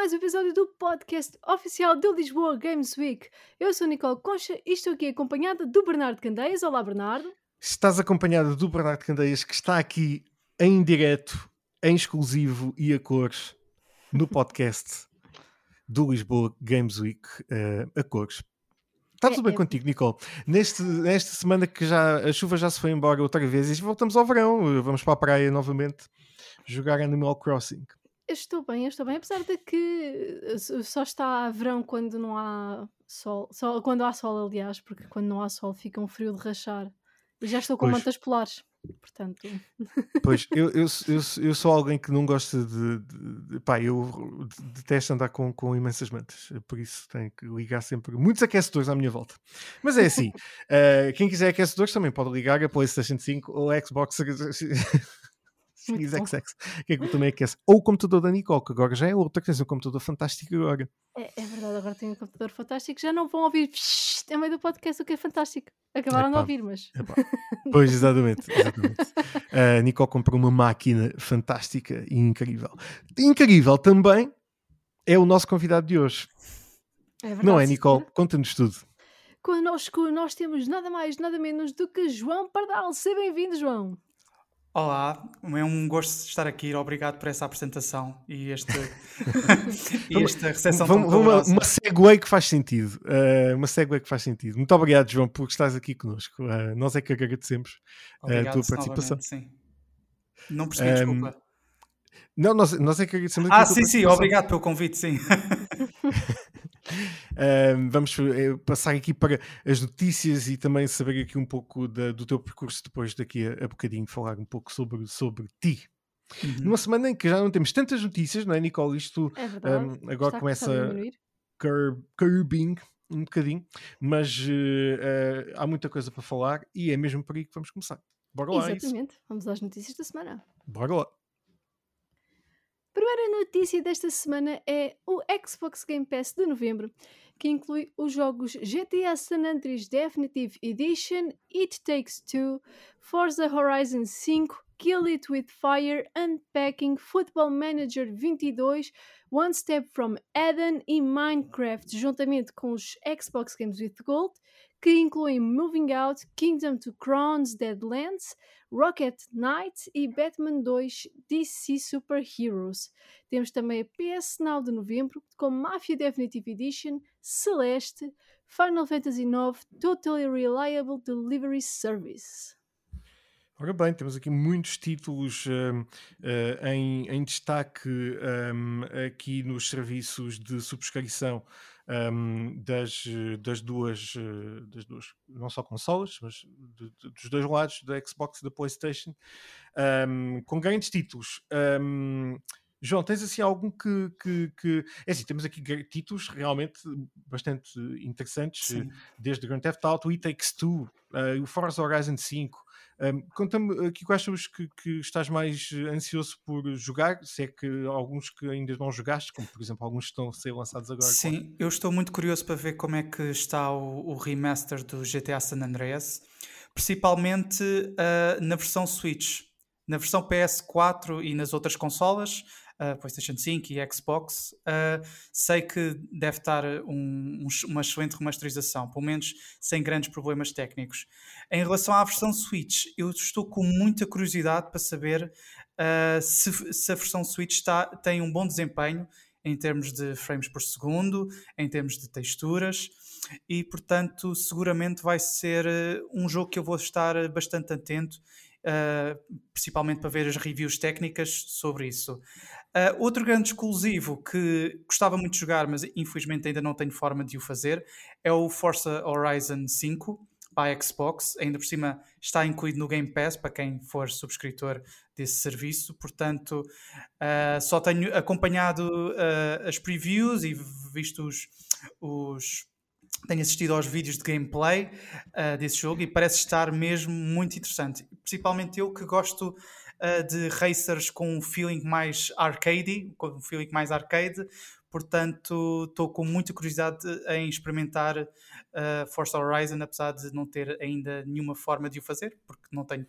Mais um episódio do podcast oficial do Lisboa Games Week. Eu sou Nicole Concha e estou aqui acompanhada do Bernardo Candeias. Olá, Bernardo. Estás acompanhada do Bernardo Candeias, que está aqui em direto, em exclusivo e a cores, no podcast do Lisboa Games Week, uh, a cores. Está tudo é, bem é... contigo, Nicole? Neste, nesta semana que já a chuva já se foi embora outra vez e voltamos ao verão, vamos para a praia novamente jogar Animal Crossing. Eu estou bem, eu estou bem, apesar de que eh, só está verão quando não há sol, só quando há sol, aliás, porque quando não há sol fica um frio de rachar. E já estou com pois. mantas polares, portanto. Pois, eu, eu, eu, eu sou alguém que não gosta de, de, de. Pá, eu detesto andar com, com imensas mantas, por isso tenho que ligar sempre muitos aquecedores à minha volta. Mas é assim, uh, quem quiser aquecedores também pode ligar a PlayStation 5 ou a Xbox XX, que é que também aquece. Ou o computador da Nicole, que agora já é outra, que tens um computador fantástico agora. É, é, verdade, agora tenho um computador fantástico. Já não vão ouvir é meio do podcast o que é fantástico. Acabaram Epá. de ouvir, mas. Pois, exatamente. exatamente. A Nicole comprou uma máquina fantástica e incrível. Incrível também é o nosso convidado de hoje. É verdade, não é, Nicole? Conta-nos tudo. Connosco nós temos nada mais, nada menos do que João Pardal. Seja bem-vindo, João. Olá, é um gosto estar aqui. Obrigado por essa apresentação e, este, e esta recepção vamos, tão uma, uma segue que faz sentido. Uh, uma segue que faz sentido. Muito obrigado, João, por estás aqui connosco. Uh, nós é que agradecemos obrigado, a tua participação. Sim. Não percebi, um, desculpa. Não, nós, nós é que agradecemos Ah, sim, sim, obrigado pelo convite, sim. Uh, vamos eh, passar aqui para as notícias e também saber aqui um pouco da, do teu percurso depois daqui a, a bocadinho, falar um pouco sobre, sobre ti. Uhum. Numa semana em que já não temos tantas notícias, não é, Nicole? Isto é um, agora Está começa curb, curbing um bocadinho, mas uh, uh, há muita coisa para falar e é mesmo por aí que vamos começar. Bora lá. Exatamente, vamos às notícias da semana. Bora lá. Primeira notícia desta semana é o Xbox Game Pass de novembro, que inclui os jogos GTA San Andreas Definitive Edition, It Takes Two, Forza Horizon 5, Kill It With Fire, Unpacking, Football Manager 22, One Step From Eden e Minecraft, juntamente com os Xbox Games with Gold, que incluem Moving Out, Kingdom to Crowns Deadlands, Rocket Knight e Batman 2 DC Super Heroes. Temos também a PS Now de novembro com Mafia Definitive Edition, Celeste, Final Fantasy IX Totally Reliable Delivery Service. Ora bem, temos aqui muitos títulos uh, uh, em, em, destaque um, aqui nos serviços de subscrição um, das, das, duas, das duas, não só consolas, mas de, de, dos dois lados, da Xbox e da PlayStation, um, com grandes títulos. Um, João, tens assim algum que, que, que, É assim, temos aqui títulos realmente bastante interessantes, Sim. desde Grand Theft Auto, It Takes Two, uh, o Forza Horizon 5, um, Conta-me aqui quais são os que, que, estás mais ansioso por jogar, se é que alguns que ainda não jogaste, como por exemplo alguns que estão a ser lançados agora. Sim, claro. eu estou muito curioso para ver como é que está o, o remaster do GTA San Andreas, principalmente uh, na versão Switch. Na versão PS4 e nas outras consolas, uh, PlayStation 5 e Xbox, uh, sei que deve estar um, um, uma excelente remasterização, pelo menos sem grandes problemas técnicos. Em relação à versão Switch, eu estou com muita curiosidade para saber uh, se, se, a versão Switch está, tem um bom desempenho em termos de frames por segundo, em termos de texturas e portanto seguramente vai ser um jogo que eu vou estar bastante atento Uh, principalmente para ver as reviews técnicas sobre isso. Uh, outro grande exclusivo que gostava muito de jogar, mas infelizmente ainda não tenho forma de o fazer, é o Forza Horizon 5 para Xbox. Ainda por cima está incluído no Game Pass para quem for subscritor desse serviço. Portanto, uh, só tenho acompanhado as previews e visto os, os tenho assistido aos vídeos de gameplay uh, desse jogo e parece estar mesmo muito interessante. Principalmente eu que gosto uh, de racers com um feeling mais arcade, com um feeling mais arcade, portanto estou com muita curiosidade em experimentar uh, Forza Horizon, apesar de não ter ainda nenhuma forma de o fazer, porque não tenho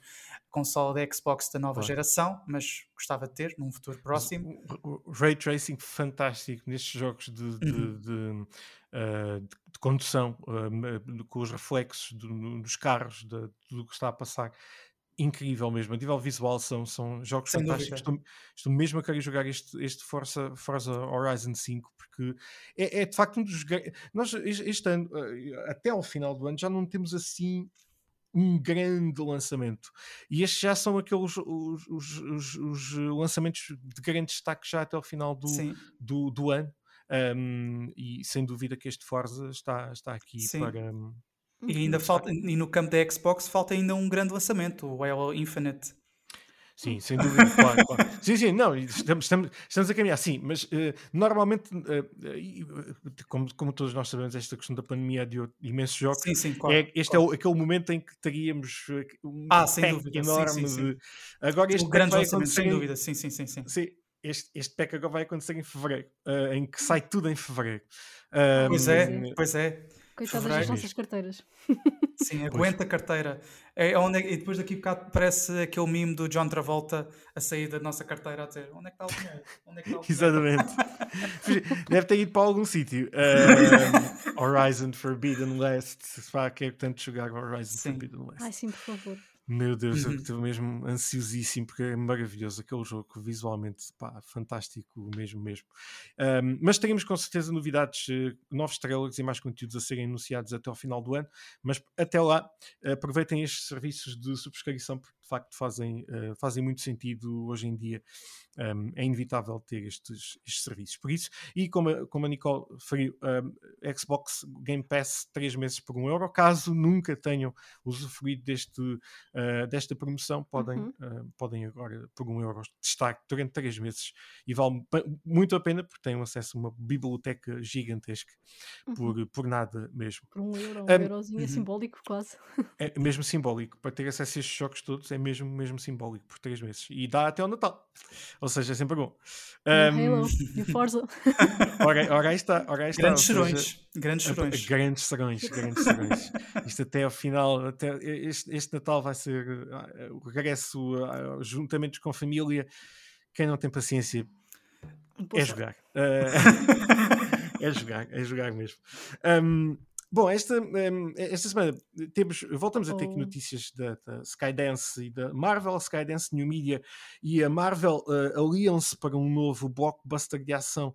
console da Xbox da nova claro. geração, mas gostava de ter num futuro próximo. O, o Ray Tracing fantástico nestes jogos de, de, uhum. de, uh, de condução, uh, com os reflexos dos carros, de tudo o que está a passar incrível mesmo. A nível visual são, são jogos Sem fantásticos. Estou, estou, mesmo a querer jogar este, este Forza, Forza Horizon 5 porque é, é de facto um dos. Nós este ano, eh, até ao final do ano, já não temos assim um grande lançamento. E estes já são aqueles os, os, os, os lançamentos de grande destaque já até ao final do, do, do, ano. Um, e sem dúvida que este Forza está, está aqui Sim. para. E ainda falta, e no campo da Xbox falta ainda um grande lançamento, o Halo Infinite. Sim, sem dúvida, claro, claro. Sim, sim, não, estamos, estamos, estamos a caminhar, sim, mas uh, normalmente, uh, como, como todos nós sabemos, esta questão da pandemia deu imensos jogos. Sim, sim, claro, é, este claro. é o, aquele momento em que teríamos um ah, sem dúvida, enorme sim, sim, de. Agora este o grande lançamento, sem dúvida, sim, sim, sim. sim. sim este, este pack agora vai acontecer em fevereiro, uh, em que sai tudo em fevereiro. pois é, pois é. Coitadas das nossas carteiras. Sim, aguenta a carteira. É onde é, e depois daqui a bocado parece aquele meme do John Travolta a sair da nossa carteira a dizer onde é que está o dinheiro? Onde é que está o dinheiro? Exatamente. Deve ter ido para algum sítio. Uh, Horizon Forbidden West. Se pá, quer tanto jogar Horizon sim. Forbidden West. Ai sim, por favor. Meu Deus, uhum. eu estou mesmo ansiosíssimo porque é maravilhoso aquele jogo, visualmente pá, fantástico mesmo mesmo. Um, mas teremos com certeza novidades, uh, novos trailers e mais conteúdos a serem anunciados até ao final do ano. Mas até lá, aproveitem estes serviços de subscrição porque facto fazem, uh, fazem muito sentido hoje em dia um, é inevitável ter estes, estes, serviços. Por isso, e como a, como a Nicole referiu, um, Xbox Game Pass 3 meses por 1 euro. Caso nunca tenham usufruído deste, uh, desta promoção, podem, uhum. uh, podem agora, por 1 euro, testar durante 3 meses e vale muito a pena porque têm acesso a uma biblioteca gigantesca uhum. por, por nada mesmo. Por 1 euro, um, um eurozinho é simbólico quase. É mesmo simbólico. Para ter acesso a estes jogos todos é mesmo, mesmo simbólico por 3 meses. E dá até ao Natal. Ou seja, é sempre bom. Um... Halo e Forza. ora, ora aí está. Ora aí está grandes serões. Grandes serões. Grandes serões. Grandes serões. Isto até ao final, até este, este Natal vai ser uh, o regresso uh, juntamente com a família. Quem não tem paciência é jogar. Uh, é jogar, é jogar mesmo. Um, Bom, esta, um, esta semana temos, voltamos a ter aqui oh. notícias da, da, Skydance e da Marvel, Skydance New Media e a Marvel uh, aliam-se para um novo blockbuster de ação,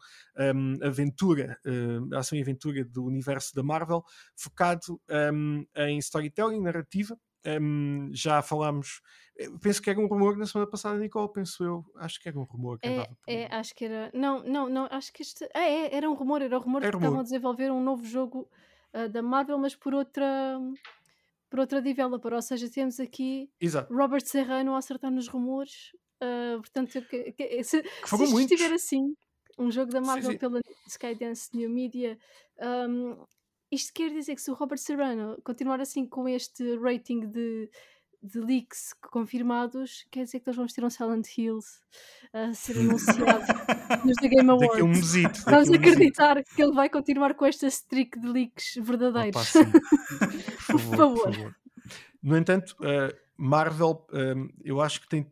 um, aventura, uh, ação e aventura do universo da Marvel, focado um, em storytelling, narrativa. Hum, já falámos, penso que era um rumor na semana passada, Nicole, penso eu, acho que era um rumor que é, é, acho que era, não, não, não, acho que este, ah, é, era um rumor, era um rumor era que rumor. estavam a desenvolver um novo jogo uh, da Marvel, mas por outra por outra developer, ou seja, temos aqui Exato. Robert Serrano a acertar nos rumores, uh, portanto, que, que, se, que se isto estiver assim, um jogo da Marvel sim, sim. pela Skydance New Media, um, isto quer dizer que se o Robert Serrano continuar assim com este rating de de leaks confirmados, quer dizer que nós vamos ter um Silent Hills a ser anunciado nos The Game Awards. Um mesito, vamos acreditar que ele vai continuar com esta streak de leaks verdadeiros. Opa, por, favor, por, favor. por, favor, No entanto, uh, Marvel, uh, eu acho que tem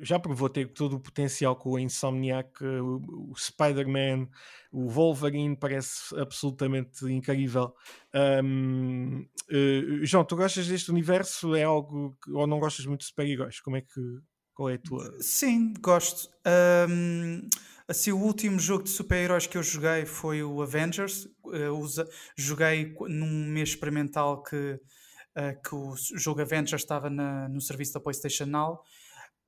já provou ter todo o potencial com o Insomniac, eh, o, Spider-Man, o Wolverine parece absolutamente incrível. Um, uh, João, tu gostas deste universo? É algo que, ou não gostas muito de super-heróis? Como é que qual é a tua? Sim, gosto. Um, assim, o último jogo de super-heróis que eu joguei foi o Avengers. Usa, joguei num mês experimental que, uh, que o jogo Avengers estava na, no serviço da PlayStation Now.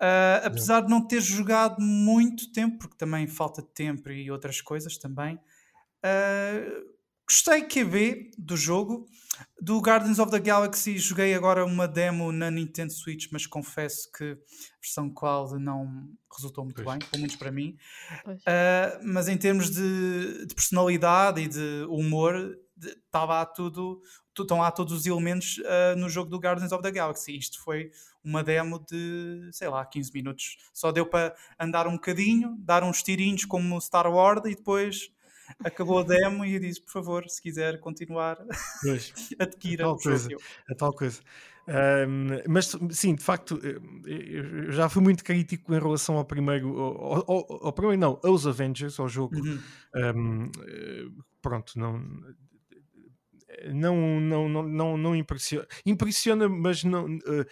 Uh, apesar de não ter jogado muito tempo, porque também falta de tempo e outras coisas também, uh, gostei QB do jogo. Do Guardians of the Galaxy joguei agora uma demo na Nintendo Switch, mas confesso que a versão qual não resultou muito pois. bem, pelo menos para mim. Uh, mas em termos de, de, personalidade e de humor, estava tudo, estão lá todos os elementos uh, no jogo do Guardians of the Galaxy. Isto foi uma demo de, sei lá, 15 minutos. Só deu para andar um bocadinho, dar uns tirinhos como Star Wars e depois acabou a demo e disse, por favor, se quiser continuar, adquira a tal coisa, a tal coisa. Um, mas sim, de facto, eu já fui muito crítico em relação ao primeiro, ao, ao, ao primeiro não, aos Avengers, ao jogo. Uhum. Um, pronto, não não, não, não, não, não impressiona. Impressiona, mas não, uh,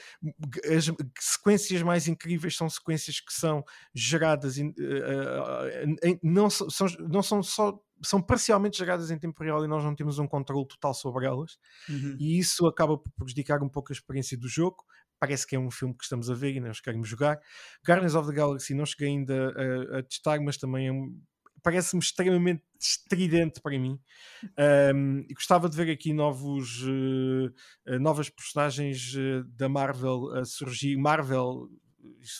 as sequências mais incríveis são sequências que são geradas, uh, uh, não, são, não são só são parcialmente geradas em tempo real e nós não temos um controle total sobre elas, uhum. e isso acaba por prejudicar um pouco a experiência do jogo. Parece que é um filme que estamos a ver e nós queremos jogar. Guardians of the Galaxy não cheguei ainda a, a testar, mas também é um, parece-me extremamente estridente para mim. Um, e gostava de ver aqui novos, uh, novas personagens uh, da Marvel a surgir. Marvel,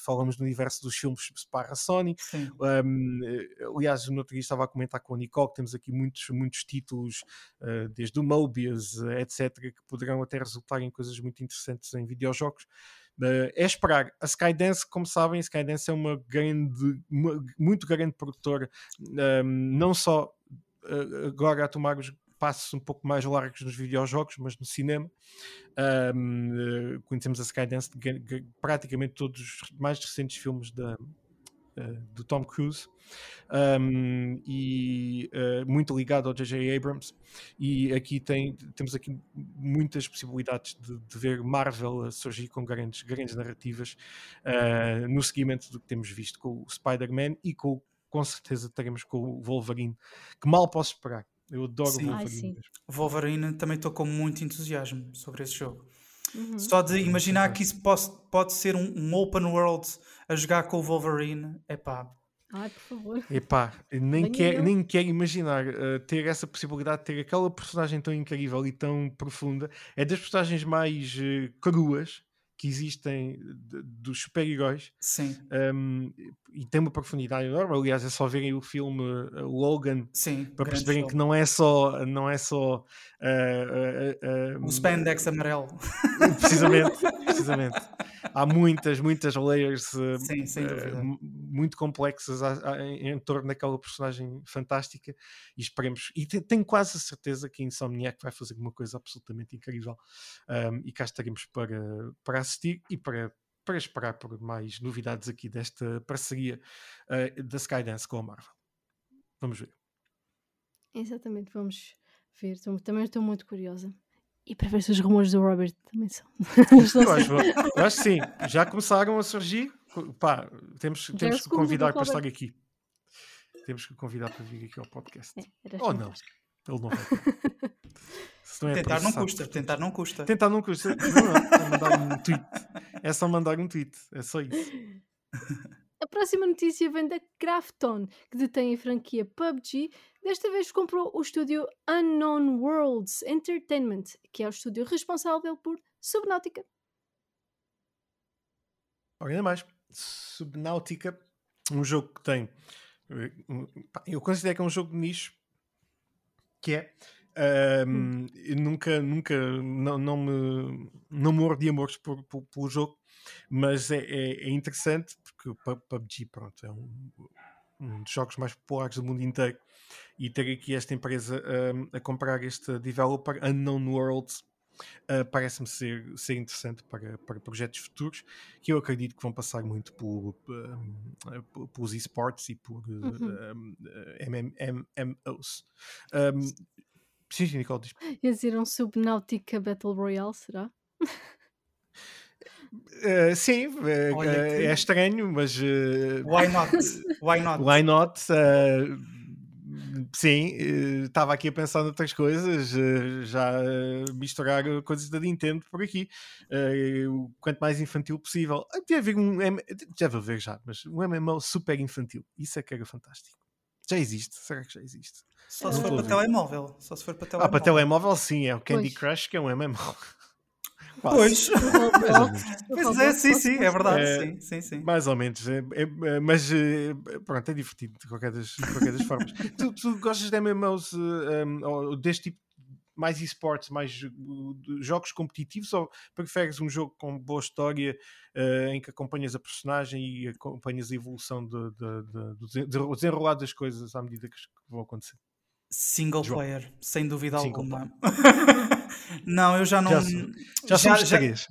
falamos no universo dos filmes para a Sony. Um, aliás, no outro dia estava a comentar com a Nicole que temos aqui muitos, muitos títulos, uh, desde o Mobius, etc., que poderão até resultar em coisas muito interessantes em videojogos. Uh, é esperar. A Skydance, como sabem, a Skydance é uma grande, muito grande produtora, um, não só uh, agora a tomar os passos um pouco mais largos nos videojogos, mas no cinema. Um, uh, conhecemos a Skydance de praticamente todos os mais recentes filmes da, uh, do Tom Cruise um, e uh, muito ligado ao J.J. Abrams e aqui tem, temos aqui muitas possibilidades de, de ver Marvel a surgir com grandes, grandes narrativas uh, no seguimento do que temos visto com o Spider-Man e com, com certeza teremos com o Wolverine que mal posso esperar eu adoro sim. Wolverine. Ai, Wolverine também estou com muito entusiasmo sobre esse jogo. Uhum. Só de imaginar que isso pode, pode ser um, um, open world a jogar com o Wolverine, é pá. Ai, por favor. Epá, nem quero nem quer imaginar uh, ter essa possibilidade de ter aquela personagem tão incrível e tão profunda. É das personagens mais uh, cruas que existem dos super-heróis. Sim. Um, e tem uma profundidade enorme. Aliás, é só verem o filme uh, Logan Sim, para perceberem que não é só. Não é só uh, uh, o spandex amarelo. Precisamente, precisamente. Há muitas, muitas layers Sim, muito complexas a, a, em, em, torno daquela personagem fantástica e esperemos. E tenho quase a certeza que a Insomniac vai fazer uma coisa absolutamente incrível. Um, e cá estaremos para, para assistir e para para esperar por mais novidades aqui desta parceria uh, da Skydance com a Marvel. Vamos ver. Exatamente, vamos ver. Também estou muito curiosa. E para ver se os rumores do Robert também são. eu, acho, eu acho que sim, já começaram a surgir. Pá, temos, temos que convidar para estar aqui. Temos que convidar para vir aqui ao podcast. É, Ou não, ele não vai. Não é tentar não custa, tentar não custa. Tentar não custa. Não, é mandar um tweet. É só mandar um tweet, é só isso. A próxima notícia vem da Krafton, que detém a franquia PUBG. Desta vez comprou o estúdio Unknown Worlds Entertainment, que é o estúdio responsável por Subnautica. Ainda mais, Subnautica, um jogo que tem. Eh, eu considero que é um jogo de nicho que é um, nunca, nunca, não, não me não morro de amores por, por, pelo jogo, mas é, é, é, interessante porque o PUBG pronto, é um, um, dos jogos mais populares do mundo inteiro e ter aqui esta empresa um, a comprar este developer Unknown Worlds uh, parece-me ser, ser interessante para, para projetos futuros que eu acredito que vão passar muito por, uh, pelos esportes e por uhum. MMOs. Sim, sim, Nicole, diz. Ia dizer um Subnautica Battle Royale, será? Uh, sim, uh, é estranho, mas. Uh, why not? Why not? Why not? sim, estava aqui a pensar noutras coisas, já misturar coisas da Nintendo por aqui, o quanto mais infantil possível. Deve haver um. Deve haver já, mas um MMO super infantil, isso é que era fantástico. Já existe, será que já existe? Só se for para telemóvel. Só se for para telemóvel. Ah, para telemóvel sim, é o Candy pois. Crush que é um MMO. Pois. pois é, sim, sim, é verdade. É, sim, sim, sim. Mais ou menos. É, é, é mas eh, pronto, é divertido de qualquer das, de qualquer das formas. tu, tu, gostas de MMOs um, ou deste tipo mais esportes, mais jogos competitivos ou preferes um jogo com boa história uh, em que acompanhas a personagem e acompanhas a evolução de, de, de, do desenrolar das coisas à medida que vão acontecer? Single João. player, sem dúvida Single alguma. não, eu já não. Já, já, já somos três.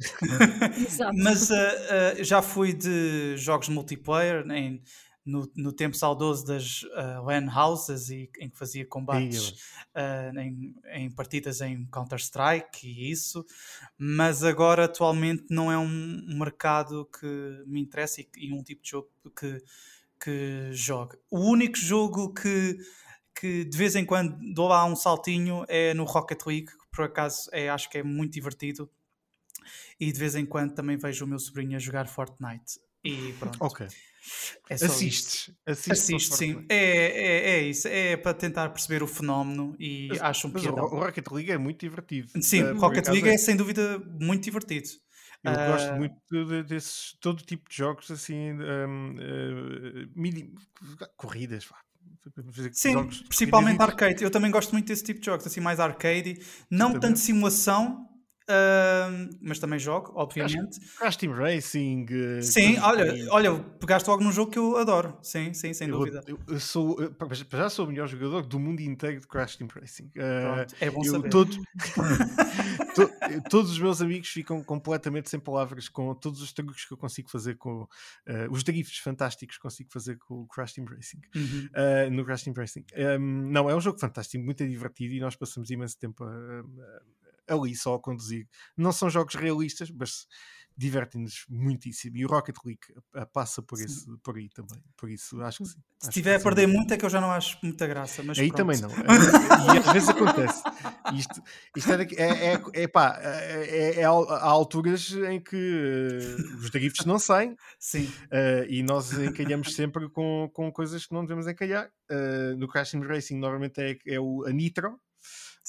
Mas uh, uh, já fui de jogos multiplayer em, no, no tempo saudoso das uh, LAN houses e, em que fazia combates uh, em, em, partidas em Counter-Strike e isso, mas agora atualmente não é um, mercado que me interessa e, e um tipo de jogo que, que joga. O único jogo que que de vez em quando dou lá um saltinho é no Rocket League, por acaso é, acho que é muito divertido. E de vez em quando também vejo o meu sobrinho a jogar Fortnite. E pronto. Ok. É Assistes. Assistes, Assiste, sim. É, é, é isso. É para tentar perceber o fenómeno e mas, acho um piadão. O Rocket League é muito divertido. Sim, uh, Rocket League é, é sem dúvida muito divertido. Eu uh... gosto muito de, desses, todo tipo de jogos assim, um, uh, mini, corridas, Sim, principalmente arcade. Eu também gosto muito desse tipo de jogos, assim, mais arcade, não tanto simulação, Uh, mas também jogo, obviamente. Crash Team Racing. Uh, sim, olha, olha, pegaste logo num jogo que eu adoro. Sim, sim, sem eu, dúvida. Eu, eu sou, eu, já sou o melhor jogador do mundo inteiro de Crash Team Racing. Uh, Pronto, é bom saber. Todos, to, todos os meus amigos ficam completamente sem palavras com todos os truques que eu consigo fazer com uh, os drifts fantásticos que consigo fazer com o Crash Team Racing. Uhum. no Crash Team Racing. Um, não, é um jogo fantástico, muito divertido e nós passamos imenso tempo a, a ali só a conduzir. Não são jogos realistas, mas divertem-nos muitíssimo. E o Rocket League passa por, esse, por aí também. Por isso, acho que sim. Se estiver a perder muito, é que eu já não acho muita graça. Mas aí pronto. também não. e às vezes acontece. Isto, isto é, é, é, é, pá, é, é, há alturas em que uh, os drifts não saem. Sim. Uh, e nós encalhamos sempre com, com coisas que não devemos encalhar. Uh, no Crash Racing, normalmente é, é o, a Nitro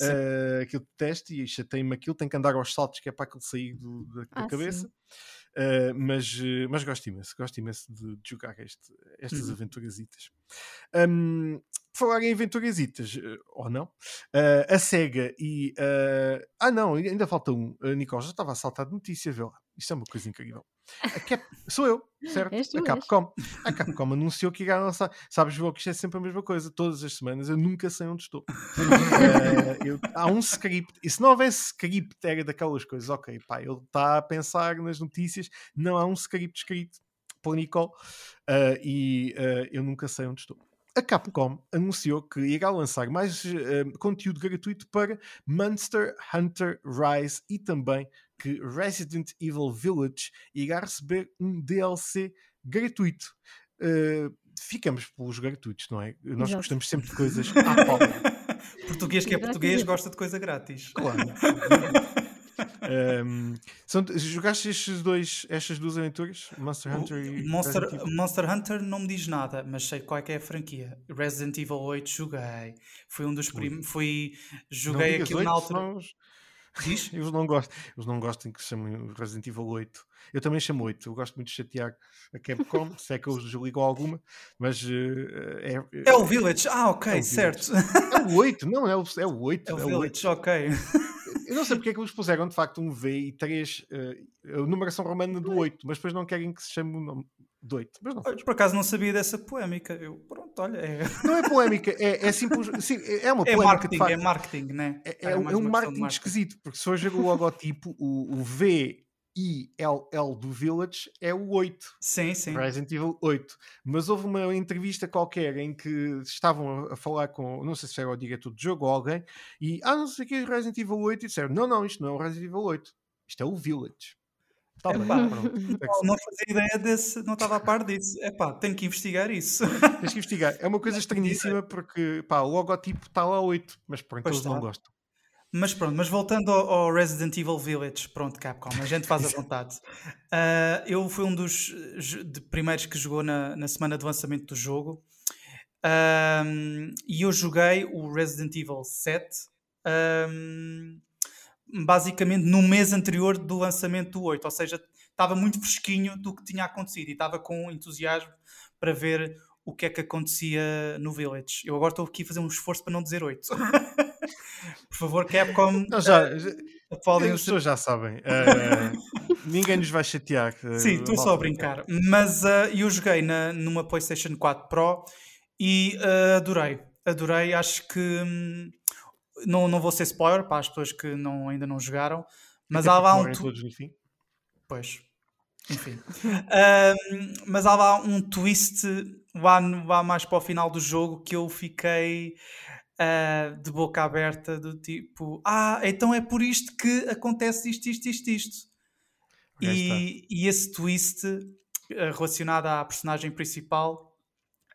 uh, aquilo de teste e chatei-me aquilo, tem que andar aos saltos que é para aquilo sair do, da, da ah, cabeça. Uh, mas, mas gosto imenso, gosto imenso de, de jogar este, estas uhum. aventurasitas. Um, falar em aventurasitas, uh, ou não, uh, a SEGA e. ah, não, ainda falta um. Uh, Nicole, já estava a saltar de notícia, vê lá. Isto é uma coisa incrível. A Cap... Sou eu, certo? a Capcom. A Capcom anunciou que ia lançar. Sabes, João, que isto é sempre a mesma coisa. Todas as semanas eu nunca sei onde estou. uh, eu... Há um script. E se não houvesse script, era daquelas coisas. Ok, pá, ele está a pensar nas notícias. Não há um script escrito por Nicole. Uh, e uh, eu nunca sei onde estou a Capcom anunciou que irá lançar mais uh, conteúdo gratuito para Monster Hunter Rise e também que Resident Evil Village irá receber um DLC gratuito. Uh, ficamos pelos gratuitos, não é? Nós Exato. gostamos sempre de coisas à pau. português que é português gosta de coisa grátis. Claro. um, são, jogaste estes dois, estas duas aventuras? Monster Hunter e Monster, Monster Hunter não me diz nada, mas sei qual é que é a franquia. Resident Evil 8 joguei. Foi um dos primeiros. Fui, joguei aquilo na altura. Diz? Eles não gostam, eles não gostam que se chamem Resident Evil 8. Eu também chamo 8. Eu gosto muito de chatear a Capcom, se é que eu ligo alguma, mas uh, é, é, o Village. Ah, ok, é certo. É o 8, não, é o, é o 8. É o é Village, 8. ok. Eu não sei porque é que eles puseram de facto um V e 3, uh, a numeração romana do 8, mas depois não querem que se chame o nome do 8. Mas não Por acaso não sabia dessa polémica. Eu, pronto, olha. É... Não é polémica, é, é simples. Sim, é uma é polémica. Marketing, é marketing, né? É, é, é um marketing, marketing esquisito, porque se hoje o logotipo, o, o V L do Village é o 8. Sim, sim. Resident Evil 8. Mas houve uma entrevista qualquer em que estavam a falar com, não sei se era o diretor do jogo ou alguém, e ah, não sei o que é Resident Evil 8, e disseram: não, não, isto não é o Resident Evil 8, isto é o Village. Tá bem, não, não fazia ideia desse, não estava a par disso. É pá, tenho que investigar isso. Tens que investigar. É uma coisa estranhíssima porque pá, o logotipo está lá 8, mas pronto, eles não gostam. Mas pronto, mas voltando ao, ao, Resident Evil Village, pronto, Capcom, a gente faz a vontade. Uh, eu fui um dos primeiros que jogou na, na semana de lançamento do jogo um, e eu joguei o Resident Evil 7 um, basicamente no mês anterior do lançamento do 8, ou seja, estava muito fresquinho do que tinha acontecido e estava com entusiasmo para ver o que é que acontecia no Village. Eu agora estou aqui a fazer um esforço para não dizer 8. Por favor, Capcom. Não, já, já, podem as pessoas já sabem. Uh, ninguém nos vai chatear. Uh, Sim, estou só a brincar. Mas uh, eu joguei na, numa PlayStation 4 Pro e adorei. Adorei. Acho que. Hum, não, não vou ser spoiler para as pessoas que não, ainda não jogaram. Mas há lá um. Todos no fim. Pois. Enfim. um, mas há lá um twist lá, lá mais para o final do jogo que eu fiquei uh, de boca aberta do tipo ah, então é por isto que acontece isto, isto, isto, isto. E, e, esse twist uh, relacionado à personagem principal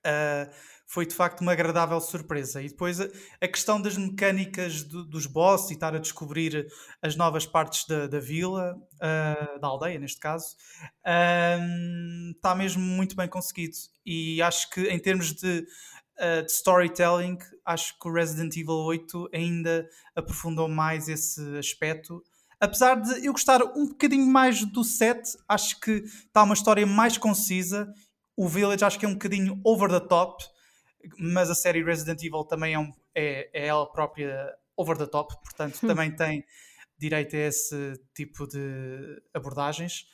uh, foi de facto uma agradável surpresa. E depois a, a questão das mecânicas do, dos boss e estar a descobrir as novas partes da, da vila, uh, da aldeia neste caso, uh, está mesmo muito bem conseguido. E acho que em termos de, uh, de, storytelling, acho que o Resident Evil 8 ainda aprofundou mais esse aspecto. Apesar de eu gostar um bocadinho mais do 7, acho que está uma história mais concisa. O Village acho que é um bocadinho over the top mas a série Resident Evil também é, um, é, é ela própria over the top, portanto hum. também tem direito a esse tipo de abordagens.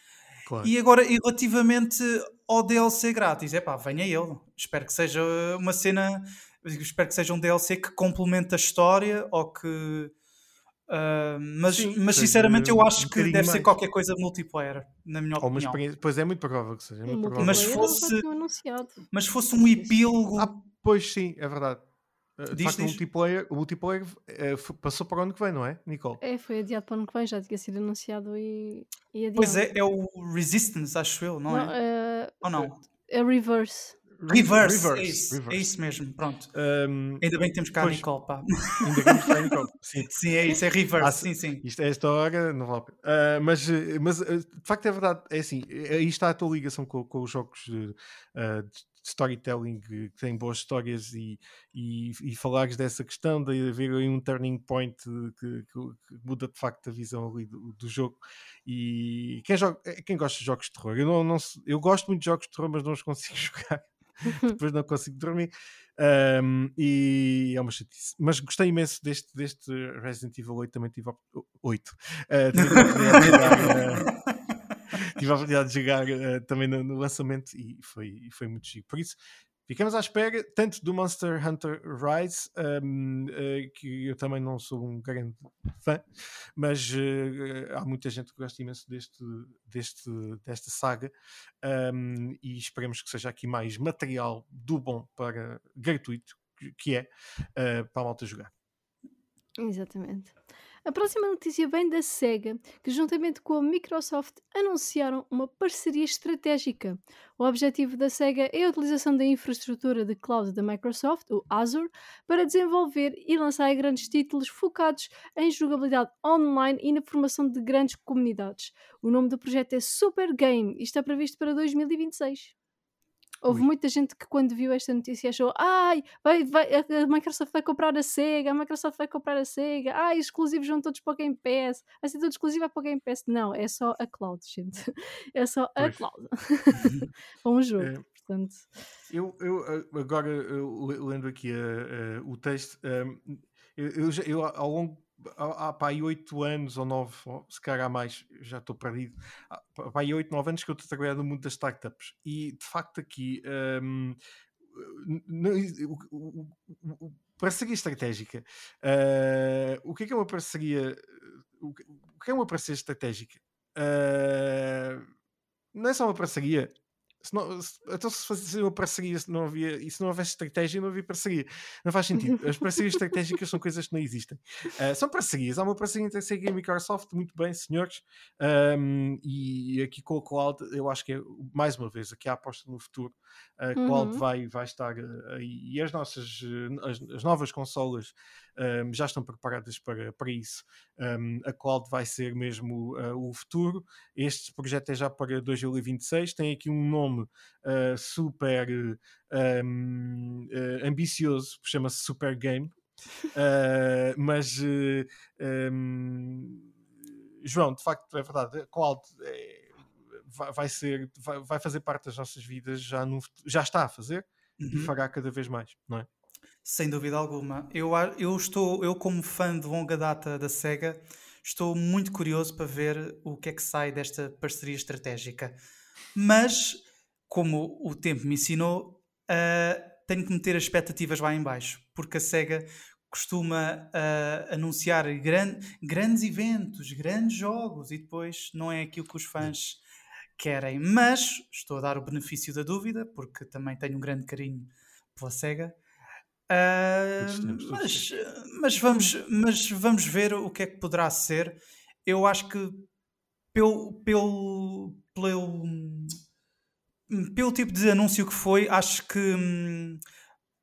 Claro. E agora, relativamente ao DLC grátis, é pá, venha ele. Espero que seja uma cena, espero que seja um DLC que complemente a história ou que. Uh, mas, Sim, mas sinceramente eu acho um que deve mais. ser qualquer coisa multiplayer, na minha opinião. Pois é muito provável que seja. Muito provável. Mas fosse, mas fosse um epílogo. Ah, Pois sim, é verdade. Eh, de facto, o multiplayer, o multiplayer uh, passou para o ano que vem, não é, Nicole? É, foi adiado para o ano que vem, já tinha sido anunciado e, e adiado. Pois é, é o Resistance, acho eu, não, não é? Uh, Ou não? É Reverse. Reverse, reverse, é, isso, reverse. é isso mesmo, pronto. Um, ainda bem que temos cá pois, a Nicole, pá. Ainda bem que temos cá a Nicole, sim. sim, é isso, é reverse, ah, sim, sim. Isto, esta hora não vale. Uh, mas, mas de facto é verdade, é assim, aí está a tua ligação com, com os jogos de, uh, de storytelling que tem boas histórias e, e, e falares dessa questão de haver aí um turning point que, que, que muda de facto a visão ali do, do, jogo. E quem, joga, eh, quem gosta de jogos de terror? Eu, não, não, eu gosto muito de jogos de terror mas não os consigo jogar. Depois não consigo dormir. Um, e é uma chatice. Mas gostei imenso deste, deste Resident Evil 8 também tive 8 uh, tive a oportunidade de jogar uh, também no, no, lançamento e foi, foi muito chique. Por isso, ficamos à espera tanto do Monster Hunter Rise, um, uh, eh, que eu também não sou um grande fã, mas uh, há muita gente que gosta imenso deste, deste, desta saga um, e esperemos que seja aqui mais material do bom para gratuito, que é para a malta jogar. Exatamente. A próxima notícia vem da SEGA, que juntamente com a Microsoft anunciaram uma parceria estratégica. O objetivo da SEGA é a utilização da infraestrutura de cloud da Microsoft, o Azure, para desenvolver e lançar grandes títulos focados em jogabilidade online e na formação de grandes comunidades. O nome do projeto é Super Game e está previsto para 2026. Houve Ui. muita gente que quando viu esta notícia achou ai, vai, vai, a Microsoft vai comprar a Sega, a Microsoft vai comprar a Sega, ai, exclusivos vão todos para o Game Pass, vai ser tudo exclusivo para o Game Pass. Não, é só a cloud, gente. É só a pois. cloud. para um jogo, é, portanto. Eu, eu agora, eu, lendo aqui uh, uh, o texto, um, eu, eu, eu, ao longo há, há pá, aí 8 anos ou 9, se calhar mais, já estou perdido. Há pá, aí 8, 9 anos que eu estou a trabalhar no mundo das startups e de facto aqui. Um, parceria estratégica. Uh, o que é que é uma parceria? O que é uma parceria estratégica? Uh, não é só uma parceria, se não, se, então se fazia uma parceria se não havia, e se não houvesse estratégia não havia parceria não faz sentido, as parcerias estratégicas são coisas que não existem. Uh, são parcerias, há uma parceria entre a Sega e a Microsoft. Muito bem senhores. Um, e aqui com a Cloud eu acho que é mais uma vez aqui a aposta no futuro a Cloud uhum. vai, vai estar uh, aí e as nossas as, as novas consolas um, já estão preparadas para, para isso. Um, a cloud vai ser mesmo uh, o futuro. Este projeto é já para 2026, tem aqui um nome uh, super um, uh, ambicioso, chama-se Super Game. mas João, de facto é verdade, a cloud é, vai, vai, ser, vai, vai, fazer parte das nossas vidas, já, no, já está a fazer uhum. e fará cada vez mais, não é? Sem dúvida alguma. Eu, eu estou, eu como fã de longa data da SEGA, estou muito curioso para ver o que é que sai desta parceria estratégica. Mas, como o tempo me ensinou, ah, tenho que meter as expectativas lá em baixo, porque a SEGA costuma ah, anunciar gran- grandes eventos, grandes jogos, e depois não é aquilo que os fãs querem. Mas estou a dar o benefício da dúvida, porque também tenho um grande carinho pela SEGA. Todos mas, mas, vamos, mas vamos ver o que é que poderá ser. Eu acho que pelo, pelo, pelo, pelo tipo de anúncio que foi, acho que hum,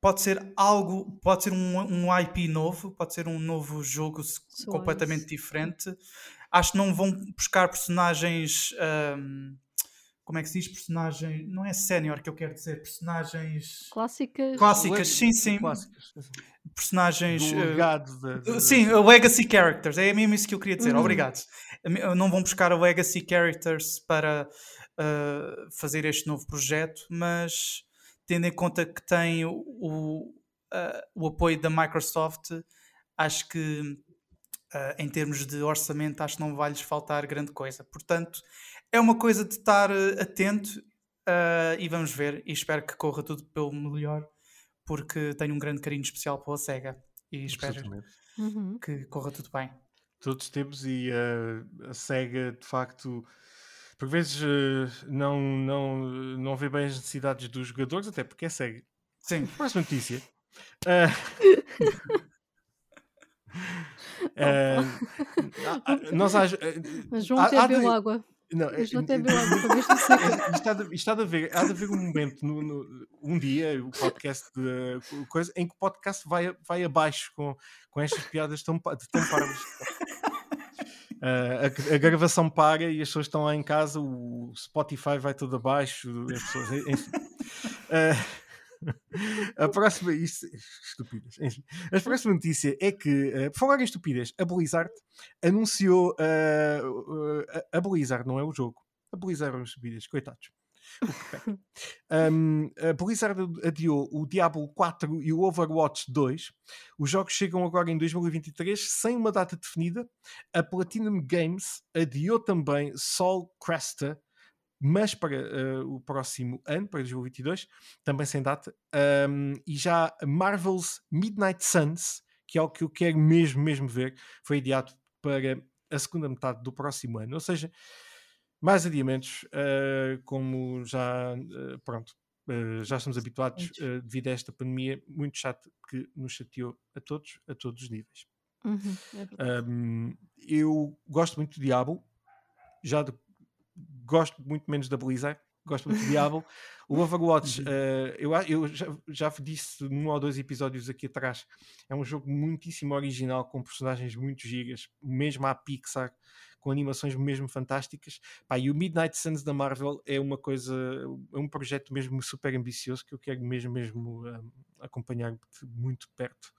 pode ser algo, pode ser um, um IP novo, pode ser um novo jogo completamente diferente. Acho que não vão buscar personagens. hum, como é que se diz? Personagem. Não é sénior que eu quero dizer, personagens Clássicas. clássicas, sim, sim. Clássicas. Personagens. Da- Sim, Legacy Characters, é mesmo isso que eu queria dizer, Uhum. obrigado. Não vão buscar Legacy Characters para uh, fazer este novo projeto, mas tendo em conta que tem o, o, uh, o apoio da Microsoft, acho que uh, em termos de orçamento, acho que não vai lhes faltar grande coisa. Portanto, é uma coisa de estar uh, atento uh, e vamos ver. E espero que corra tudo pelo melhor, porque tenho um grande carinho especial pela SEGA e espero. Uhum. que corra tudo bem. Todos temos e eh, a SEGA de facto por vezes eh, não, não, não vê bem as necessidades dos jogadores, até porque é SEGA. Sim. Próxima notícia. Ah, ah, nós Mas João há- há bebeu água. Não, é- até para ver isto isto há de haver, há de haver um momento, no, no- um dia, o podcast de, coisa, em que o podcast vai, vai abaixo com, com estas piadas tão, tão parvas. Ah, a, a gravação para e as pessoas estão lá em casa, o Spotify vai todo abaixo, as pessoas, enfim. Ah, a próxima, isto, estupidez. A próxima notícia é que, ah, por falar em estupidez, a Blizzard anunciou ah, ah, a Blizzard, não é o jogo, a Blizzard é estupidez, coitados. Um, a Blizzard adiou o Diablo 4 e o Overwatch 2. Os jogos chegam agora em 2023 sem uma data definida. A Platinum Games adiou também Sol Cresta, mas para eh, o próximo ano, para 2022, também sem data. Um, e já Marvel's Midnight Suns, que é o que eu quero mesmo, mesmo ver, foi adiado para a segunda metade do próximo ano. Ou seja, mais adiamentos, eh, como já, eh, pronto, já estamos habituados devido a esta pandemia muito chata que nos chateou a todos, a todos os níveis. Uhum, é. Um, eu gosto muito do Diablo, já de- gosto muito menos da Blizzard, gosto muito do Diablo. O Overwatch, eh, eu, eu já, já disse num ou dois episódios aqui atrás, é um jogo muitíssimo original, com personagens muito gigas, mesmo à Pixar, com animações mesmo fantásticas. Pá, e o Midnight Suns da Marvel é uma coisa, é um projeto mesmo super ambicioso que eu quero mesmo, mesmo um, acompanhar muito perto.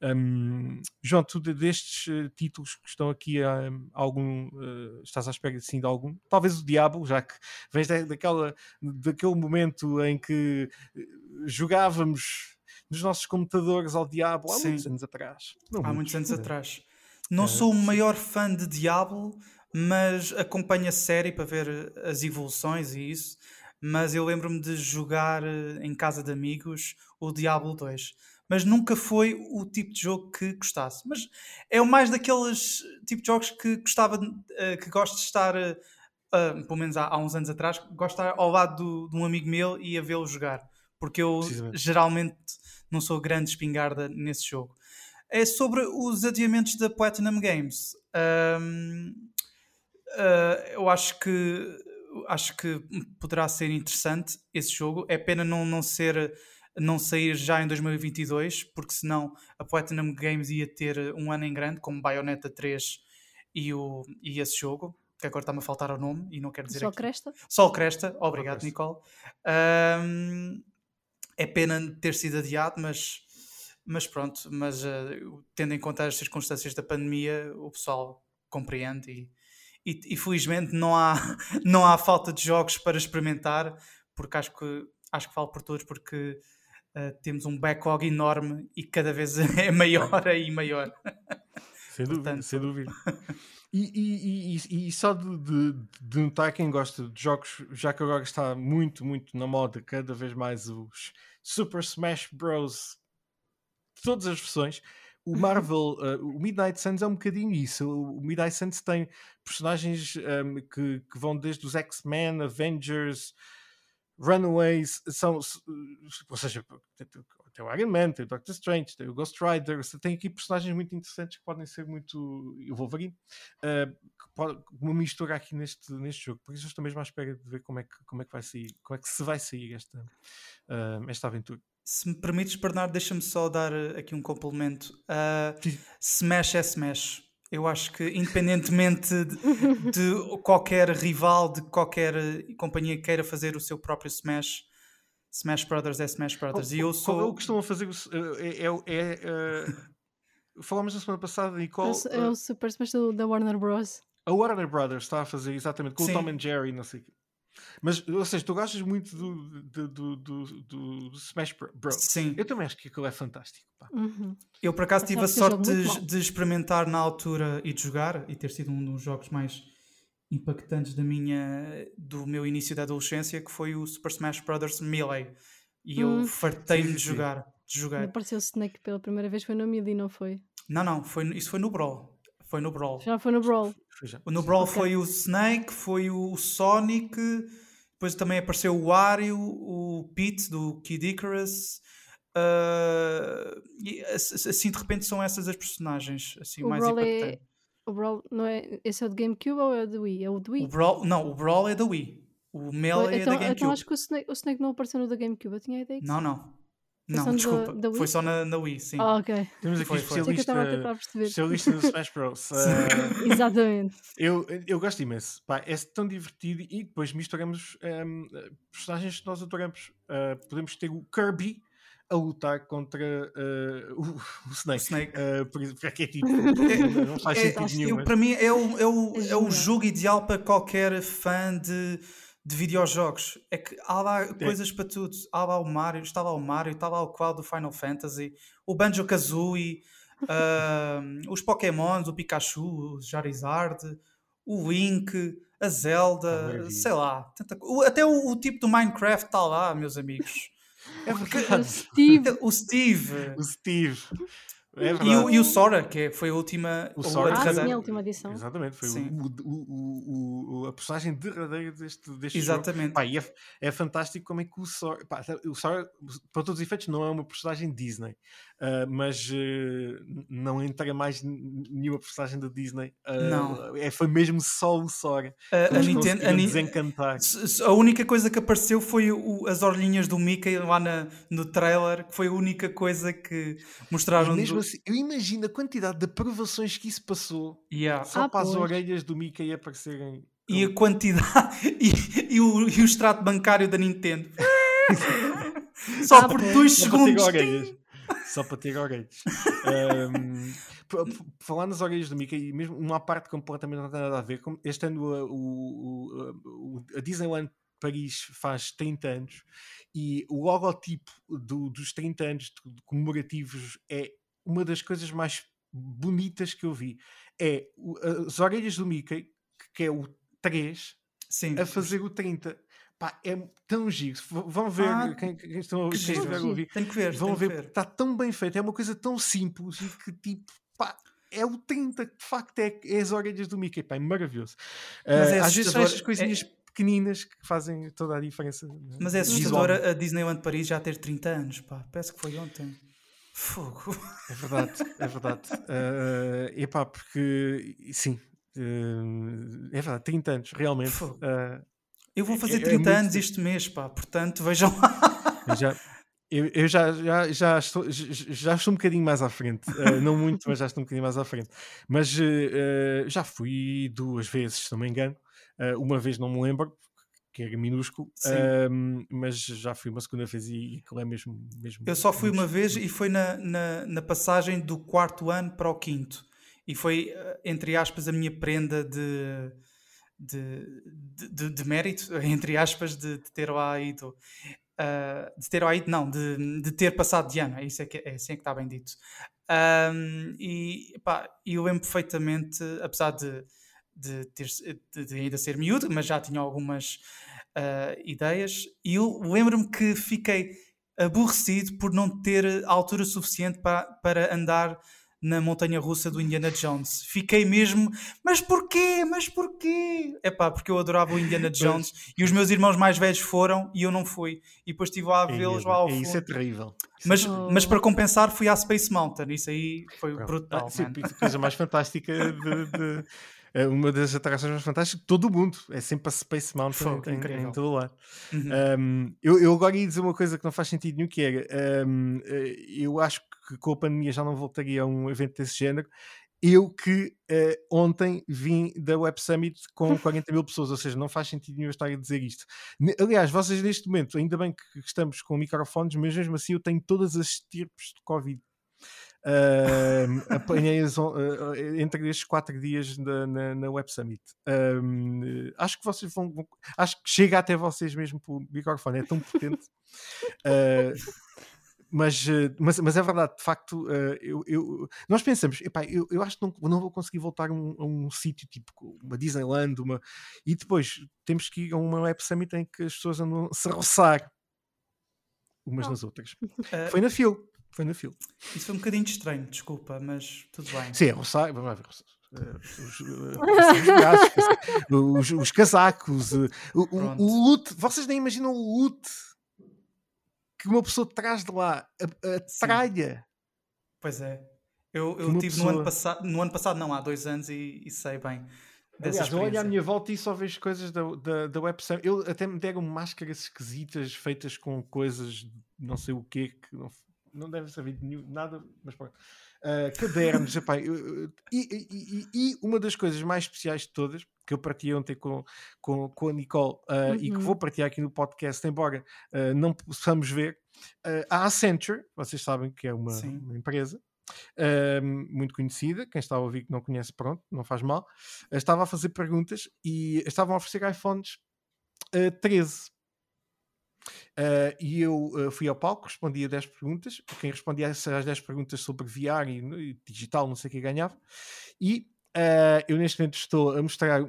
Um, João, tu de- destes eh, títulos que estão aqui, um, algum, eh, estás à espera assim, de algum? Talvez o Diablo, já que vens da, daquela, daquele momento em que eh, jogávamos nos nossos computadores ao Diablo há Sim. muitos anos atrás. Não Há muitos anos eh, atrás. Não eh, sou o maior fã de Diablo, mas acompanho a série para ver as evoluções e isso. Mas eu lembro-me de jogar em casa de amigos o Diablo 2. Mas nunca foi o tipo de jogo que gostasse. Mas é o mais daqueles tipo de jogos que gostava, de- eh, que gosto de estar, eh, pelo menos há, uns anos atrás, gosto de estar ao lado do- de um amigo meu e a vê-lo jogar. Porque eu geralmente não sou grande espingarda nesse jogo é sobre os adiamentos da Platinum Games. Ahm, ah, eu acho que acho que poderá ser interessante esse jogo. É pena não, não ser não sair já em 2022, porque senão a Platinum Games ia ter um ano em grande, como Bayonetta 3 e, o, e esse jogo, que agora está-me a faltar o nome e não quero dizer Só aqui. cresta? Sol Cresta, obrigado, Cresta. Nicole. Ahm, é pena ter sido adiado, mas, mas pronto, mas ah, tendo em conta as circunstâncias da pandemia, o pessoal compreende e, e, e felizmente não há, não há falta de jogos para experimentar, porque acho que acho que falo por todos, porque uh, temos um backlog enorme e cada vez é maior e maior. Sem dúvida, Portanto... sem dúvida. E, e, e, e, só de, de, de, notar quem gosta de jogos, já que agora está muito, muito na moda, cada vez mais os Super Smash Bros. Todas as versões. O Marvel, uh, o Midnight Suns é um bocadinho isso. O Midnight Suns tem personagens um, ehm, que, que, vão desde os X-Men, Avengers, Runaways, são, ou seja, tem o Iron Man, tem o Doctor Strange, tem o Ghost Rider, você tem aqui personagens muito interessantes que podem ser muito. o Wolverine, uh, que pode, uma mistura aqui neste, neste jogo. Por isso eu estou mesmo à espera de ver como é que, como é que vai sair, como é que se vai sair esta, uh, esta aventura. Se me permites, Bernardo, deixa-me só dar aqui um complemento. Uh, Smash é Smash. Eu acho que, independentemente de, de, qualquer rival, de qualquer companhia que queira fazer o seu próprio Smash, Smash Brothers é Smash Brothers. Qual, e eu sou. Qual é o que estão a fazer? É. é, é, é falámos na semana passada e qual. É o Super Smash da Warner Bros. A Warner Brothers está a fazer exatamente com Sim. o Tom and Jerry, não sei o quê. Mas, ou seja, tu gostas muito do, do, do, do, do Smash Bros. Sim. Eu também acho que aquilo é fantástico. Uhum. Eu, por acaso, tive a sorte de, de, experimentar na altura e de jogar, e ter sido um dos jogos mais impactantes da minha, do meu início da adolescência, que foi o Super Smash Bros. Melee. E hum. eu fartei-me de jogar. De jogar. Apareceu o Snake pela primeira vez, foi no Melee, não foi? Não, não, foi, isso foi no Brawl. Foi no Brawl. Já foi no Brawl. No Brawl okay. foi o Snake, foi o Sonic, depois também apareceu o Wario, o Pete do Kid Icarus. Uh, e assim de repente são essas as personagens assim, o mais Brawl é impactantes. É... O Brawl não é. Esse é o do GameCube ou é o do Wii? É o do Wii? O Brawl, não, o Brawl é da Wii. O Melee então, é da GameCube. Então acho que o Snake, o Snake não apareceu no da GameCube. Eu tinha a ideia que Não, não. Não, desculpa. Da, da foi só na, na Wii, sim. Ah, ok. Temos aqui foi, especialista, especialista no Smash Bros. Uh, Exatamente. Eu, eu gosto imenso. Pá, é tão divertido e depois misturamos um, ehm, personagens que nós adoramos. Uh, podemos ter o Kirby a lutar contra uh, o, o, Snake. Snake. Uh, porque é tipo, não faz é, sentido nenhum. Eu, para mim é o, é, o, é o jogo ideal para qualquer fã de, de videojogos. É que há lá é. coisas para tudo. Há lá o Mario, está lá o Mario, está lá o qual do Final Fantasy, o Banjo Kazooie, uh, os Pokémons, o Pikachu, o Charizard, o Link, a Zelda, ah, sei lá. Tanta... Até o, o tipo do Minecraft está lá, meus amigos. É verdade. O Steve. O Steve. O Steve. É e, o, e o Sora, que foi a última, o Sora, ah, sim, a última edição. Exatamente, foi o, o, o, a personagem derradeira deste, deste Exatamente. Pá, e é, é fantástico como é que o Sora, pá, o Sora, para todos os efeitos, não é uma personagem Disney, uh, mas uh, não entra mais nenhuma personagem da Disney. Uh, não. É, foi mesmo só o Sora. a Nintendo, a, desencantar. a única coisa que apareceu foi o, as orelhinhas do Mickey lá na, no trailer, que foi a única coisa que mostraram. mesmo assim, eu imagino a quantidade de aprovações que isso passou yeah. só ah, para pois. as orelhas do Mickey aparecerem. E a quantidade e, e, o, e o extrato bancário da Nintendo. só ah, por dois segundos. Só para ter orelhas. um, falar nas orelhas do Mickey, mesmo uma parte completamente não tem nada a ver. Este ano o, o, o, a Disneyland Paris faz 30 anos e o logotipo do, dos 30 anos comemorativos é uma das coisas mais bonitas que eu vi. É as orelhas do Mickey, que é o 3, Sim. a fazer o 30. Pá, é tão giro. Vão ver, ah, quem, quem estão a ouvir, tem que ver, vão ver, está tão bem feito, é uma coisa tão simples e que tipo, pá, é o 30, de facto, é, é as orelhas do Mickey, pá, é maravilhoso. Uh, é às vezes são estas coisinhas é... pequeninas que fazem toda a diferença. Mas é assustador a Disneyland Paris já ter 30 anos, pá, parece que foi ontem. Fogo. É verdade, é verdade. Uh, epá, porque sim, uh, é verdade, 30 anos, realmente. Uh, eu vou fazer 30 é, é anos muito... este mês, pá, portanto vejam lá. Já, eu, eu já, já, já, estou, já estou um bocadinho mais à frente, uh, não muito, mas já estou um bocadinho mais à frente. Mas já fui duas vezes, se não me engano. Uma vez não me lembro, que era minúsculo, um, mas já fui uma segunda vez e aquilo é mesmo, mesmo. Eu só fui uma vez e foi na, na, na, passagem do quarto ano para o quinto. E foi, eh, entre aspas, a minha prenda de, de, de, de mérito, entre aspas, de, de, ter lá ido. uh, de ter ido, não, de, de ter passado de ano, é, isso é, que, é assim é que está bem dito. Um, e, pá, eu lembro perfeitamente, apesar de, de, ter, de, de ainda ser miúdo, mas já tinha algumas uh, ideias, e eu lembro-me que fiquei aborrecido por não ter altura suficiente para, para andar na montanha russa do Indiana Jones. Fiquei mesmo, mas porquê? Mas porquê? É pá, porque eu adorava o Indiana Jones e os meus irmãos mais velhos foram e eu não fui. E depois estive lá a vê-los lá ao fundo. Isso é terrível. Mas, Oh. mas para compensar, fui à Space Mountain. Isso aí foi Pronto. brutal. Ah, sim, a coisa mais fantástica de, de- é uma das atrações mais fantásticas de todo o mundo. É sempre a Space Mountain Fogo, em, incrível. em todo o lado. Uhum. Um, eu, eu agora ia dizer uma coisa que não faz sentido nenhum, que era, um, eh, eu acho que com a pandemia já não voltaria a um evento desse género. Eu que eh, ontem vim da Web Summit com 40 mil pessoas, ou seja, não faz sentido nenhum eu estar a dizer isto. Aliás, vocês neste momento, ainda bem que estamos com microfones, mas mesmo assim eu tenho todas as estirpes de Covid. Apanhei-as on- eh, entre estes quatro dias na, na, na Web Summit. Um, eh, acho que vocês vão, vão- Acho que chega até vocês mesmo pelo microfone, é tão potente. Uh, mas, uh, mas, mas é verdade, de facto, uh, eu, eu- nós pensamos, epá, eu, eu acho que não, não vou conseguir voltar a um, a um sítio tipo uma Disneyland, uma, e depois temos que ir a uma Web Summit em que as pessoas andam a se roçar umas Oh. nas outras. Ah, Foi na fila, foi na fila. isso foi um bocadinho estranho, desculpa, mas tudo bem. Sim, é roçar, vamos lá ver. roçar. Uh, os, os os, os casacos, uh, o, o, o loot. Vocês nem imaginam o loot que uma pessoa traz de lá, a, a tralha. Pois é. Eu, eu tive no ano pessoa- passado, no ano passado, não, há dois anos, e, e sei bem Aliás, eu olho à minha volta e só vejo coisas da, da, da Web Summit. Eu até me deram máscaras esquisitas feitas com coisas não sei o quê, que não, não deve saber de nenhum, nada, mas pronto. Ah, cadernos, epá, eu- eu- e, e- e- e uma das coisas mais especiais de todas, que eu partilhei ontem com, com, com a Nicole ah, e que Uhum. vou partilhar aqui no podcast, embora ah, não possamos ver, a Accenture, vocês sabem que é uma, uma empresa, muito conhecida. Quem está a ouvir que não conhece, pronto, não faz mal. Estava a fazer perguntas e estavam a oferecer iPhones ah, 13. Ah, e eu ah, fui ao palco, respondi a 10 perguntas. Quem respondia às 10 perguntas sobre VR e, e digital, não sei o que ganhava. E ah, eu neste momento estou a mostrar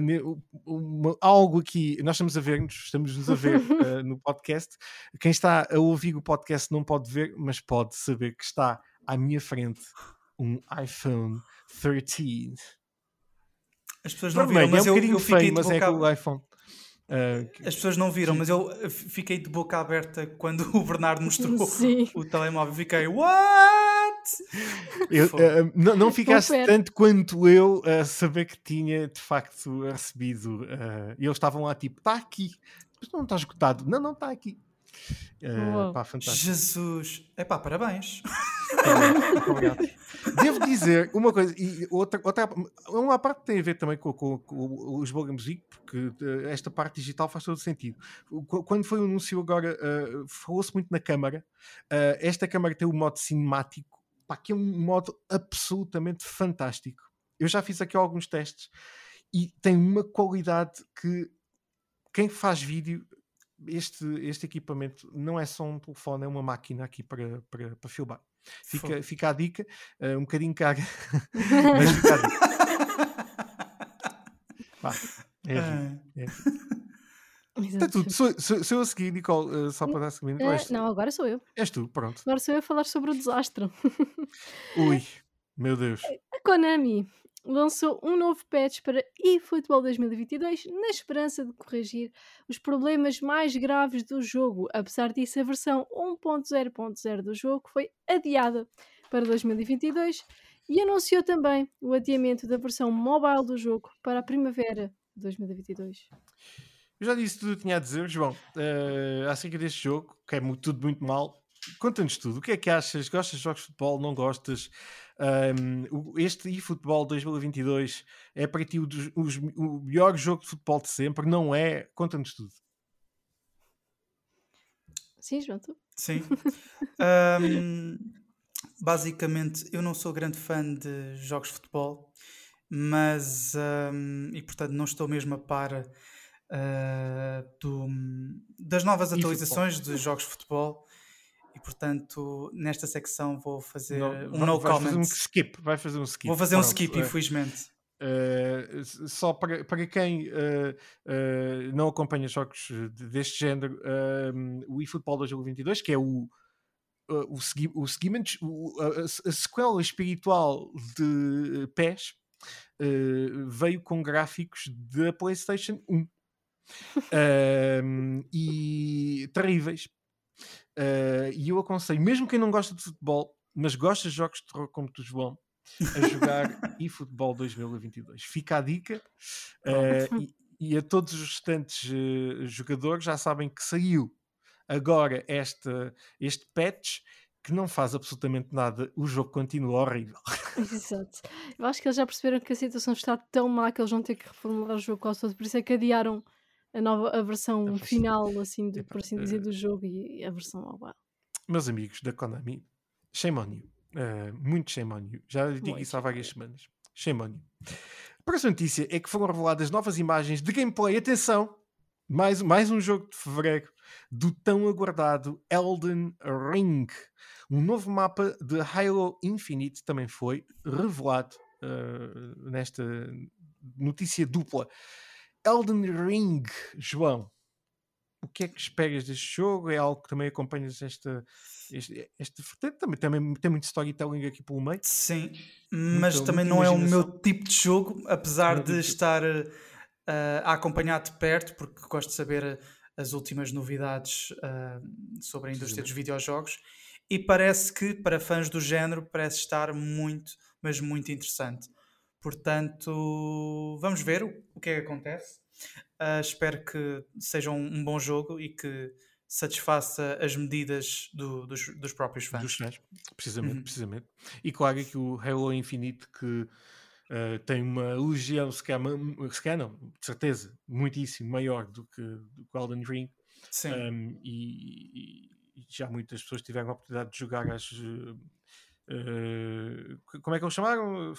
ne- uma- algo aqui. Nós estamos a ver-nos, estamos-nos a ver no podcast. Quem está a ouvir o podcast não pode ver, mas pode saber que está à minha frente um iPhone 13. As pessoas não viram, Vermelho, é mas um eu, bocadinho eu fiquei feio, de mas é com o iPhone. Que- As pessoas não viram, mas eu eh, fiquei de boca aberta quando o Bernardo mostrou Sim. o telemóvel. Fiquei, what? Eu, eh, não, não ficaste tanto quanto eu a saber que tinha de facto recebido. eh, E eles estavam lá tipo, está aqui. Mas não está esgotado. Não, não está aqui. Uau. pá, fantástico. Jesus. Epá, parabéns. Obrigado. Devo dizer uma coisa, e outra, outra uma parte tem a ver também com, com- com o Lisboa Music, porque eh, esta parte digital faz todo sentido. Qu- Quando foi o anúncio agora, eh, falou-se muito na câmara. Eh, esta câmara tem o modo cinemático, pá, que é um modo absolutamente fantástico. Eu já fiz aqui alguns testes e tem uma qualidade que quem faz vídeo. Este, este equipamento não é só um telefone, é uma máquina aqui para, para, para filmar. Fica, fica a dica, eh, um bocadinho cara, mas fica a dica. Pá, é giro. Ah, Está tudo. Sou, sou, sou eu a seguir, Nicole, eh, só para dar seguimento. És, não, agora sou eu. és tu, pronto. Agora sou eu a falar sobre o desastre. Ui, meu Deus. A Konami lançou um novo patch para eFootball 2022 na esperança de corrigir os problemas mais graves do jogo. Apesar disso, a versão 1.0.0 do jogo foi adiada para 2022 e anunciou também o adiamento da versão mobile do jogo para a primavera de 2022. Eu já disse tudo o que tinha a dizer, João, eh, acerca deste jogo, que é mu- tudo muito mal. Conta-nos tudo. O que é que achas? Gostas de jogos de futebol? Não gostas? O- este eFootball 2022 é para ti o, dos- os- o melhor jogo de futebol de sempre? Não é? Conta-nos tudo. Sim, João, tu? Sim. Ahm, basicamente, eu não sou grande fã de jogos de futebol, mas, ahm, e portanto, não estou mesmo a par uh, do, das novas E atualizações de jogos de futebol. E portanto, nesta secção vou fazer Não, um vai- no vai fazer comment. um skip, vai fazer um skip. Vou fazer um Pronto, skip, eh, infelizmente. Uh, só para, para quem uh, uh, não acompanha jogos de- deste género, um, o eFootball 2022, que é o, uh, o, segui, o seguimento, a, a sequela espiritual de PES, uh, veio com gráficos da PlayStation 1 Um, e terríveis. Uh, e eu aconselho, mesmo quem não gosta de futebol, mas gosta de jogos de terror como tu, João, a jogar eFootball 2022. Fica a dica. uh, e, e a todos os restantes uh, jogadores já sabem que saiu agora esta, este patch que não faz absolutamente nada. O jogo continua horrível. Exato. Eu acho que eles já perceberam que a situação está tão má que eles vão ter que reformular o jogo quase todo, por isso é que adiaram a nova a versão A versão- final, assim, do, por assim dizer, eh, do jogo e a versão mobile. Meus amigos da Konami, shame on you. Uh, muito shame on you. Já digo Muito isso há várias semanas. Shame on you. A próxima notícia é que foram reveladas novas imagens de gameplay. Atenção! Mais, mais um jogo de fevereiro do tão aguardado Elden Ring. Um novo mapa de Halo Infinite também foi revelado uh, nesta notícia dupla. Elden Ring, João, o que é que esperas deste jogo? É algo que também acompanhas esta, este, esta vertente? Também, também tem muito storytelling aqui pelo meio. Sim, mas Muita- também não é o meu tipo de jogo, apesar Não é de tipo estar uh, a acompanhar de perto, porque gosto de saber as últimas novidades uh, sobre a indústria dos videojogos. E parece que, para fãs do género, parece estar muito, mas muito interessante. Portanto, vamos ver o, o que é que acontece. Uh, espero que seja um, um bom jogo e que satisfaça as medidas do- dos, dos próprios fãs. Dos fãs, precisamente, Uhum. precisamente. E claro que o Halo Infinite que eh, tem uma legião, se calhar, se calhar não, de certeza, muitíssimo maior do que, do que o Elden Ring. Sim. Um, e, e já muitas pessoas tiveram a oportunidade de jogar as. Eh, como é que eles chamaram?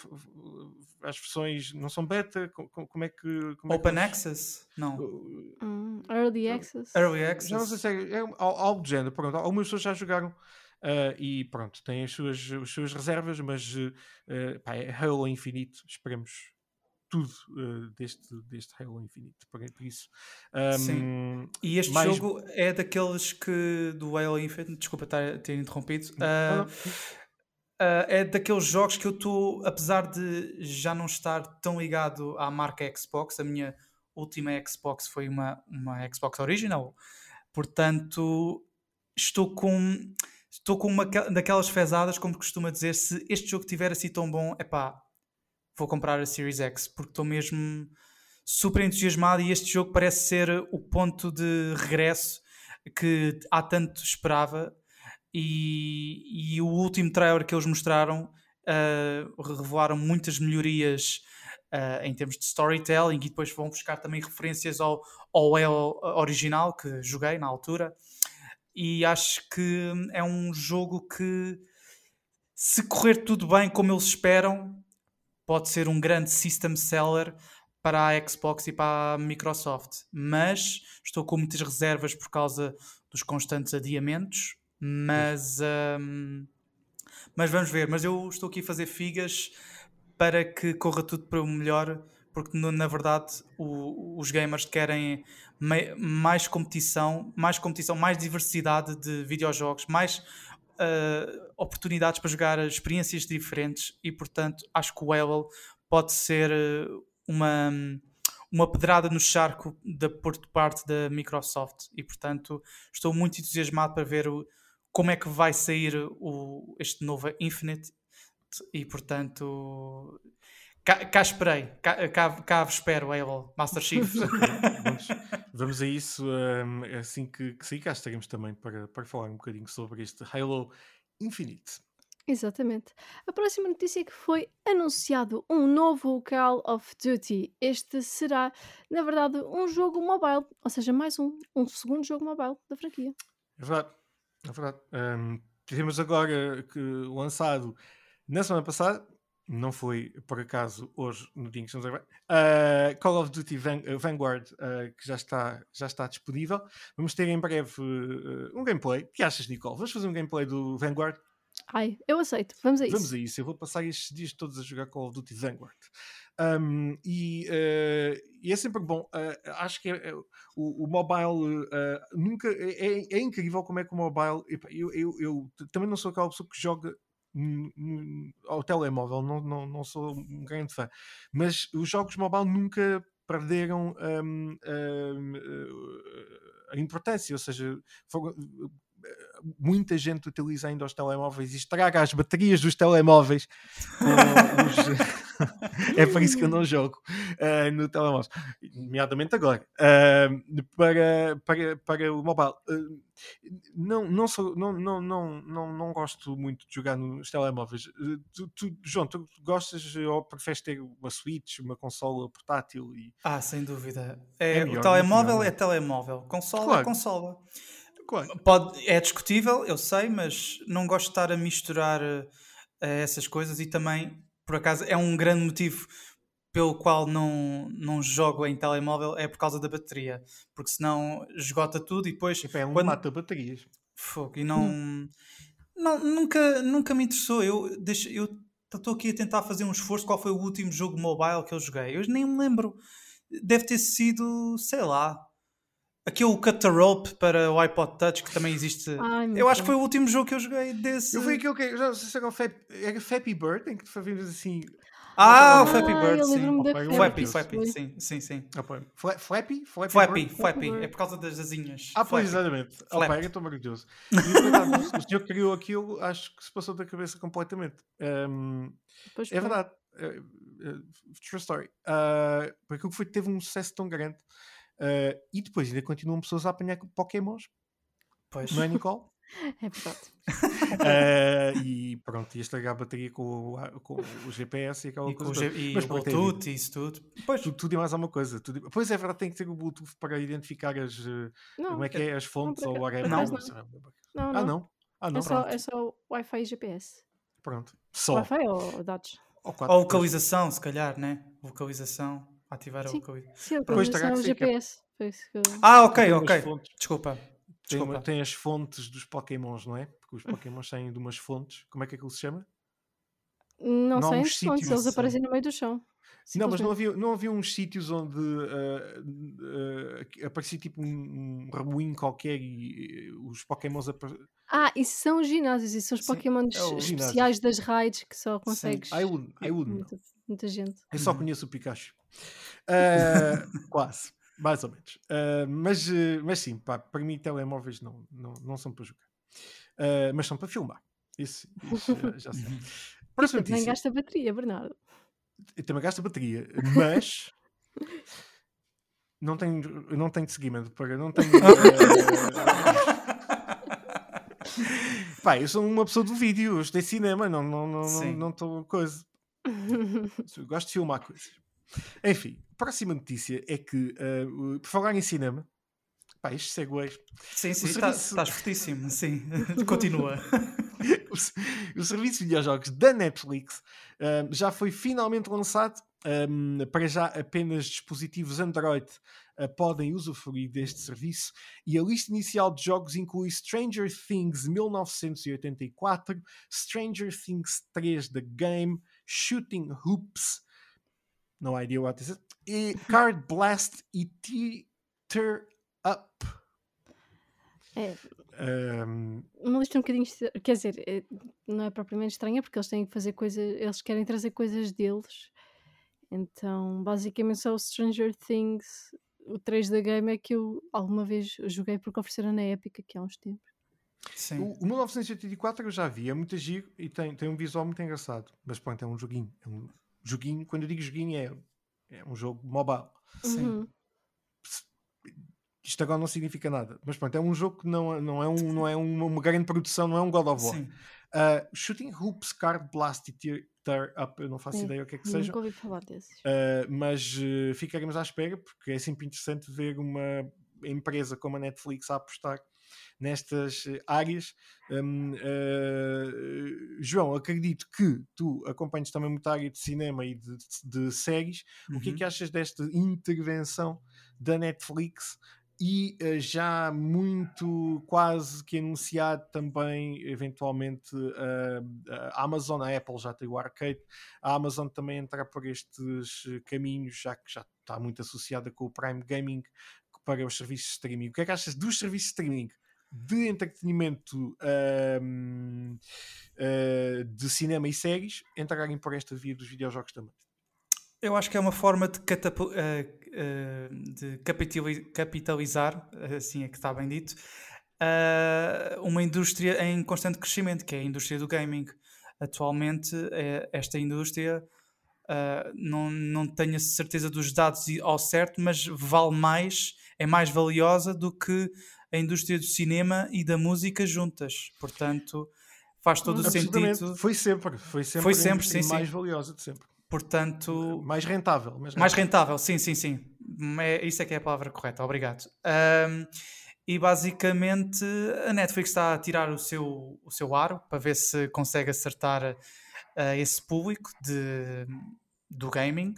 As versões não são beta? Co- co- Como é que. Como é que Open eles- Access? Não. Uh, early Access. Early já não sei Access? se é, é al- algo do género. Pronto, algumas pessoas já jogaram ah, e pronto, têm as suas, as suas reservas, mas eh, pá, é Halo Infinite. Esperemos tudo eh, deste, deste Halo Infinite. Por, por isso, Sim. ahm, E este mais- jogo é daqueles que do Halo Infinite, desculpa ter, ter interrompido, não, ah, é daqueles jogos que eu estou, apesar de já não estar tão ligado à marca Xbox, a minha última Xbox foi uma, uma Xbox Original, portanto estou com estou com uma daquelas fezadas, como costuma dizer, se este jogo tiver assim tão bom, é pá, vou comprar a Series X, porque estou mesmo super entusiasmado e este jogo parece ser o ponto de regresso que há tanto esperava e, e o último trailer que eles mostraram uh, revelaram muitas melhorias uh, em termos de storytelling e depois vão buscar também referências ao, ao original que joguei na altura e acho que é um jogo que se correr tudo bem como eles esperam pode ser um grande system seller para a Xbox e para a Microsoft, mas estou com muitas reservas por causa dos constantes adiamentos. Mas, hum, mas vamos ver. Mas eu estou aqui a fazer figas para que corra tudo para o melhor, porque na verdade o- os gamers querem mais competição, mais competição, mais diversidade de videojogos, mais uh, oportunidades para jogar experiências diferentes e portanto acho que o Halo pode ser uh, uma, uma pedrada no charco da, por parte da Microsoft e portanto estou muito entusiasmado para ver o- como é que vai sair o, este novo Infinite e portanto cá, cá esperei, cá, cá, cá espero Halo Master Chief vamos, vamos a isso ahm, assim que, que sair cá estaremos também para, para falar um bocadinho sobre este Halo Infinite. Exatamente. A próxima notícia é que foi anunciado um novo Call of Duty. Este será, na verdade, um jogo mobile, ou seja, mais um, um segundo jogo mobile da franquia. É verdade, é verdade. Ahm, tivemos agora que lançado na semana passada, não foi por acaso hoje, no dia em que estamos a uh, Call of Duty Van uh, Vanguard, uh, que já está, já está disponível. Vamos ter em breve um gameplay. O que achas, Nicole? Vamos fazer um gameplay do Vanguard? Ai, eu aceito. Vamos a isso. Vamos a isso. Eu vou passar estes dias todos a jogar Call of Duty Vanguard. Um, e, e, é sempre bom. acho que é, é, o, o, mobile nunca. É, é, incrível como é que o mobile. Eu, eu, eu também não sou aquela pessoa que joga ao telemóvel, não, não, não sou um grande fã, mas os jogos mobile nunca perderam um, um, a importância, ou seja, muita gente utiliza ainda os telemóveis e estraga as baterias dos telemóveis. os... é por isso que eu não jogo uh, no telemóvel, nomeadamente agora, uh, para, para, para o mobile. Uh, não, não, sou, não, não, não, não, não gosto muito de jogar nos telemóveis. Tu, tu, João, tu gostas ou preferes ter uma Switch, uma consola portátil? E... Ah, sem dúvida. É, é melhor, o telemóvel é, é telemóvel, consola é claro. é consola. Claro. Pode, é discutível, eu sei, mas não gosto de estar a misturar uh, essas coisas e também, por acaso, é um grande motivo pelo qual não, não jogo em telemóvel é por causa da bateria, porque senão esgota tudo e depois. é um quando... mata baterias. Fogo, e não, hum. não nunca, nunca me interessou. Eu estou aqui a tentar fazer um esforço. Qual foi o último jogo mobile que eu joguei? Eu nem me lembro. Deve ter sido, sei lá, Aquele Cut the Rope para o iPod Touch que também existe. Ai, eu acho que foi o último jogo que eu joguei desse. Eu fui aquele que. Já não sei se era o Fap, Fappy Bird, em que fazíamos assim. Ah, o Flappy Bird, sim. Flappy, Flappy, sim, sim, sim. Flappy? Flappy, Flappy, é por causa das asinhas. Ah, pois, exatamente. Opa, eu estou maravilhoso. E, o senhor que criou aquilo, acho que se passou da cabeça completamente. Um, é verdade. Uh, uh, true story. Uh, porque aquilo foi, teve um sucesso tão grande Uh, e depois ainda continuam pessoas a apanhar Pokémons. Pois. Não é, Nicole? É verdade. uh, e pronto, ia estragar a bateria com o, com o GPS e aquela e coisa. e Mas, o Bluetooth e isso tudo. Pois. Tudo, tudo e mais alguma coisa. Tudo... Pois é verdade, tem que ter o Bluetooth para identificar as. Eh, não, como é que é? As fontes não, ou whatever. Não. Não. não. Ah, não. Ah, não. É, só, é só Wi-Fi e GPS. Pronto. Só. Wi-Fi ou dados? Ou, ou localização, se calhar, né? Localização. Ativar a localização. Sim, a localização GPS. Ah, ok, ok. Desculpa. Desculpa. Tem, tem, as fontes dos Pokémons, não é? Porque os Pokémons saem de umas fontes. Como é que aquilo se chama? Não, não sei as fontes, eles aparecem no meio do chão. Não, mas não havia, não havia uns sítios onde uh, uh, aparecia tipo um, um remoinho qualquer e uh, os Pokémons apareciam. Ah, isso são os ginásios, isso são os Pokémon é especiais das raids que só consegues. I would, I would muita, gente. Eu só conheço o Pikachu. Uh, quase. Mais ou menos. Uh, mas, uh, mas sim, pá, para mim telemóveis não, não, não são para jogar. Uh, mas são para filmar. Isso, isso já, já sei. Próxima também gasta bateria, Bernardo. Eu também gasta bateria, mas não tenho, não tenho seguimento para não tenho. Pá, eu sou uma pessoa do vídeo, eu estou em cinema, não estou não, não, não, não coisa. Eu gosto de filmar coisas. Enfim, próxima notícia é que, uh, por falar em cinema, pá, estes segues. Sim, sim, tá, serviço... estás fortíssimo, sim. Continua. o, o, serviço de videojogos da Netflix uh, já foi finalmente lançado. Um, para já apenas dispositivos Android uh, podem usufruir deste serviço e a lista inicial de jogos inclui Stranger Things 1984, Stranger Things 3 The Game, Shooting Hoops, no idea what this is. E Card Blast e Up. É. Um... Uma lista um bocadinho. Quer dizer, é, não é propriamente estranha porque eles têm que fazer coisas. Eles querem trazer coisas deles. Então, basicamente, só o Stranger Things, o 3 da game, é que eu alguma vez joguei porque ofereceram na época que há uns tempos. Sim. O, o 1984 eu já vi, é muito giro e tem, tem um visual muito engraçado. Mas pronto, é um joguinho. É um, joguinho, quando eu digo joguinho, é, é um jogo mobile. Uhum. Isto agora não significa nada, mas pronto, é um jogo que não, não é, um, não é uma, uma grande produção, não é um God of War. Uh, Shooting Hoops, Card Blast e Tear Up, eu não faço Sim. ideia o que é que seja. Nunca ouvi falar desses. Uh, mas uh, ficaremos à espera, porque é sempre interessante ver uma empresa como a Netflix a apostar nestas áreas. Um, uh, João, acredito que tu acompanhas também muita área de cinema e de, de séries. Uhum. O que é que uhum. achas desta intervenção da Netflix e uh, já muito quase que anunciado também, eventualmente, uh, a Amazon, a Apple já tem o arcade, a Amazon também entrar por estes caminhos, já que já está muito associada com o Prime Gaming para os serviços de streaming. O que é que achas dos serviços de streaming? De entretenimento uh, de cinema e séries entrarem por esta via dos videojogos também. Eu acho que é uma forma de, uh, uh, de capitalizar, assim é que está bem dito, uma indústria em constante crescimento, que é a indústria do gaming. Atualmente, esta indústria não, não tenho a certeza dos dados ao certo, mas vale mais, é mais valiosa do que a indústria do cinema e da música juntas. Portanto, faz todo o sentido. Foi sempre, foi sempre, foi sempre sim, mais sim. valiosa de sempre. Portanto, mais rentável. Mais rentável, mais rentável sim, sim, sim. É, isso é que é a palavra correta, obrigado. Um, e basicamente a Netflix está a tirar o seu, o seu aro para ver se consegue acertar uh, esse público de, do gaming.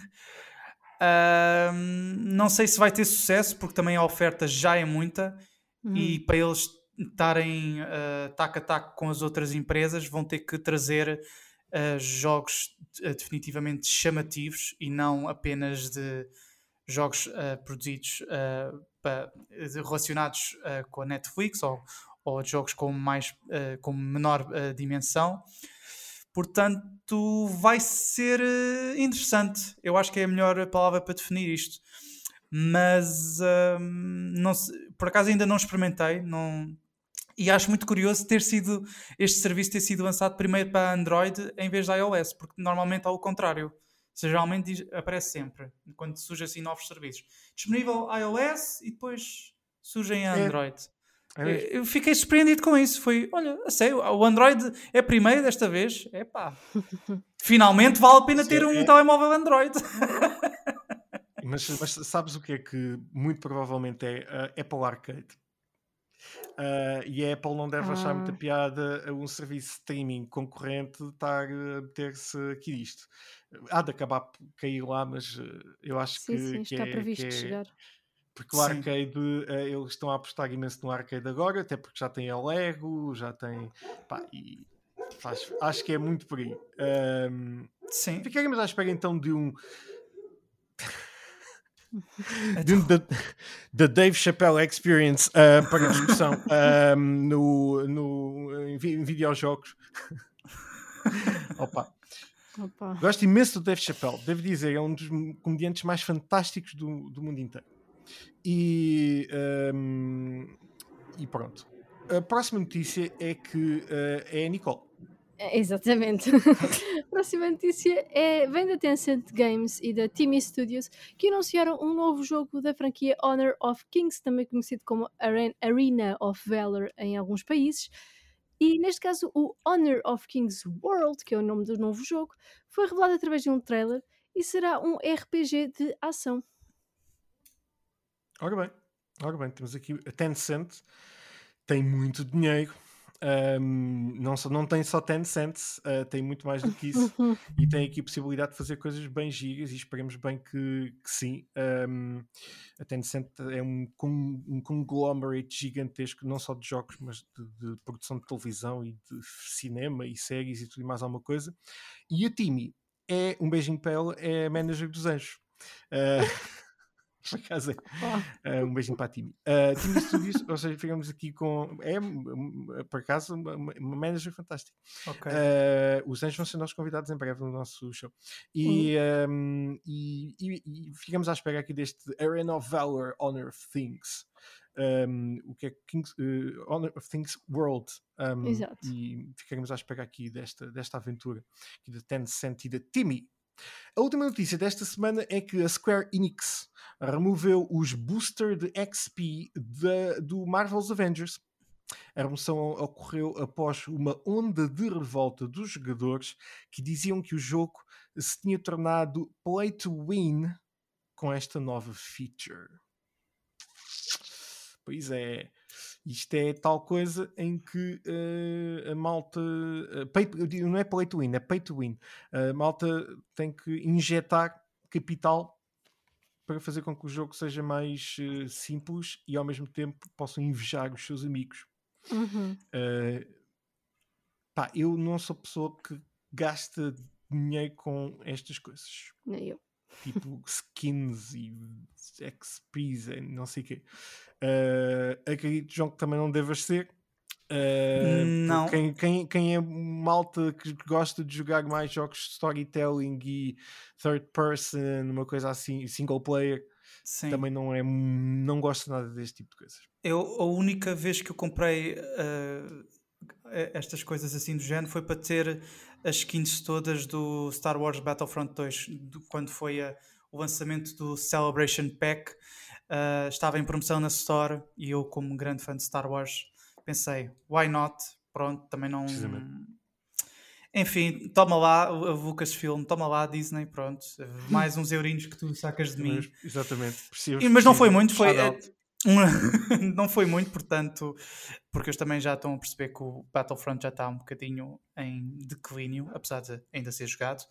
Não sei se vai ter sucesso, porque também a oferta já é muita Uhum. E para eles estarem uh, taco a taco com as outras empresas, vão ter que trazer uh, jogos uh, definitivamente chamativos e não apenas de jogos produzidos para, relacionados com a Netflix ou, ou jogos com, mais, com menor dimensão. Portanto, vai ser interessante. Eu acho que é a melhor palavra para definir isto mas hum, por acaso ainda não experimentei, não, e acho muito curioso ter sido este serviço ter sido lançado primeiro para Android em vez da iOS, porque normalmente ao contrário. Geralmente diz, aparece sempre quando surge assim novos serviços. Disponível iOS e depois surgem a é. Android. É. É. Eu fiquei surpreendido com isso. Foi, olha, a sério, o Android é primeiro desta vez. É pá. Finalmente vale a pena ter um é. telemóvel Android. Mas, mas, sabes o que é que muito provavelmente é a Apple Arcade? Uh, e a Apple não deve ah. achar muita ah. piada a um serviço de streaming concorrente estar a meter-se aqui disto. Há de acabar por cair lá, mas eu acho sim, que, sim, que está é, previsto é, chegar. Porque o arcade, uh, eles estão a apostar imenso no arcade agora, até porque já tem a Lego, já tem. Pá, e acho, acho que é muito por aí. Um, sim. Ficaremos à espera então de um da Dave Chappelle Experience uh, para discussão uh, no, no, em, em videojogos. Opa. Opa. Gosto imenso do Dave Chappelle, devo dizer, é um dos comediantes mais fantásticos do, do mundo inteiro. E, um, e pronto. A próxima notícia é que uh, é a Nicole. É, exatamente. a próxima notícia é, vem da Tencent Games e da Timmy Studios, que anunciaram um novo jogo da franquia Honor of Kings, também conhecido como Arena of Valor em alguns países. E neste caso, o Honor of Kings World, que é o nome do novo jogo, foi revelado através de um trailer e será um RPG de ação. Ora bem, ora bem, temos aqui a Tencent, tem muito dinheiro um, não, só, não tem só 10 cents, uh, tem muito mais do que isso e tem aqui a possibilidade de fazer coisas bem gigas e esperemos bem que, que sim. Um, a Tencent é um, um conglomerate gigantesco, não só de jogos, mas de, de, produção de televisão e de cinema e séries e tudo e mais alguma coisa. E a Timmy é um beijinho para ela, é a manager dos anjos. Uh, por acaso é. Uh, um beijinho para a Timmy. Uh, Timmy Studios, ou seja, ficamos aqui com. É, por acaso, uma, uma manager fantástica. Okay. Uh, os anjos vão ser nossos convidados em breve no nosso show. E, um, e, e, e, ficamos à espera aqui deste Arena of Valor Honor of Things. Um, o que é Kings, uh, Honor of Things World. Um, Exato. E ficaremos à espera aqui desta, desta aventura aqui da Tencent e da Timmy. A última notícia desta semana é que a Square Enix removeu os booster de XP do Marvel's Avengers. A remoção ocorreu após uma onda de revolta dos jogadores que diziam que o jogo se tinha tornado play to win com esta nova feature. Pois é. Isto é tal coisa em que uh, a malta. Uh, pay, não é play to win, é pay to win. A malta tem que injetar capital para fazer com que o jogo seja mais uh, simples e ao mesmo tempo possam invejar os seus amigos. Uhum. pá, eu não sou pessoa que gasta dinheiro com estas coisas. Nem eu. Tipo skins e XPs e não sei o quê. Uh, acredito, João, que também não devas ser. Uh, não. Quem, quem, quem é malta que gosta de jogar mais jogos de storytelling e third person, uma coisa assim, single player, Sim. também não é não gosta nada deste tipo de coisas. Eu, a única vez que eu comprei uh, estas coisas assim do género foi para ter as skins todas do Star Wars Battlefront 2, do, quando foi a, o lançamento do Celebration Pack. Uh, estava em promoção na Store e eu, como grande fã de Star Wars, pensei, why not? Pronto, também não. Enfim, toma lá a Lucasfilm, toma lá a Disney, pronto. Mais uns eurinhos que tu sacas de mim. Exatamente. Preciso, mas não foi muito, foi. não foi muito, portanto, porque eles também já estão a perceber que o Battlefront já está um bocadinho em declínio, apesar de ainda ser jogado.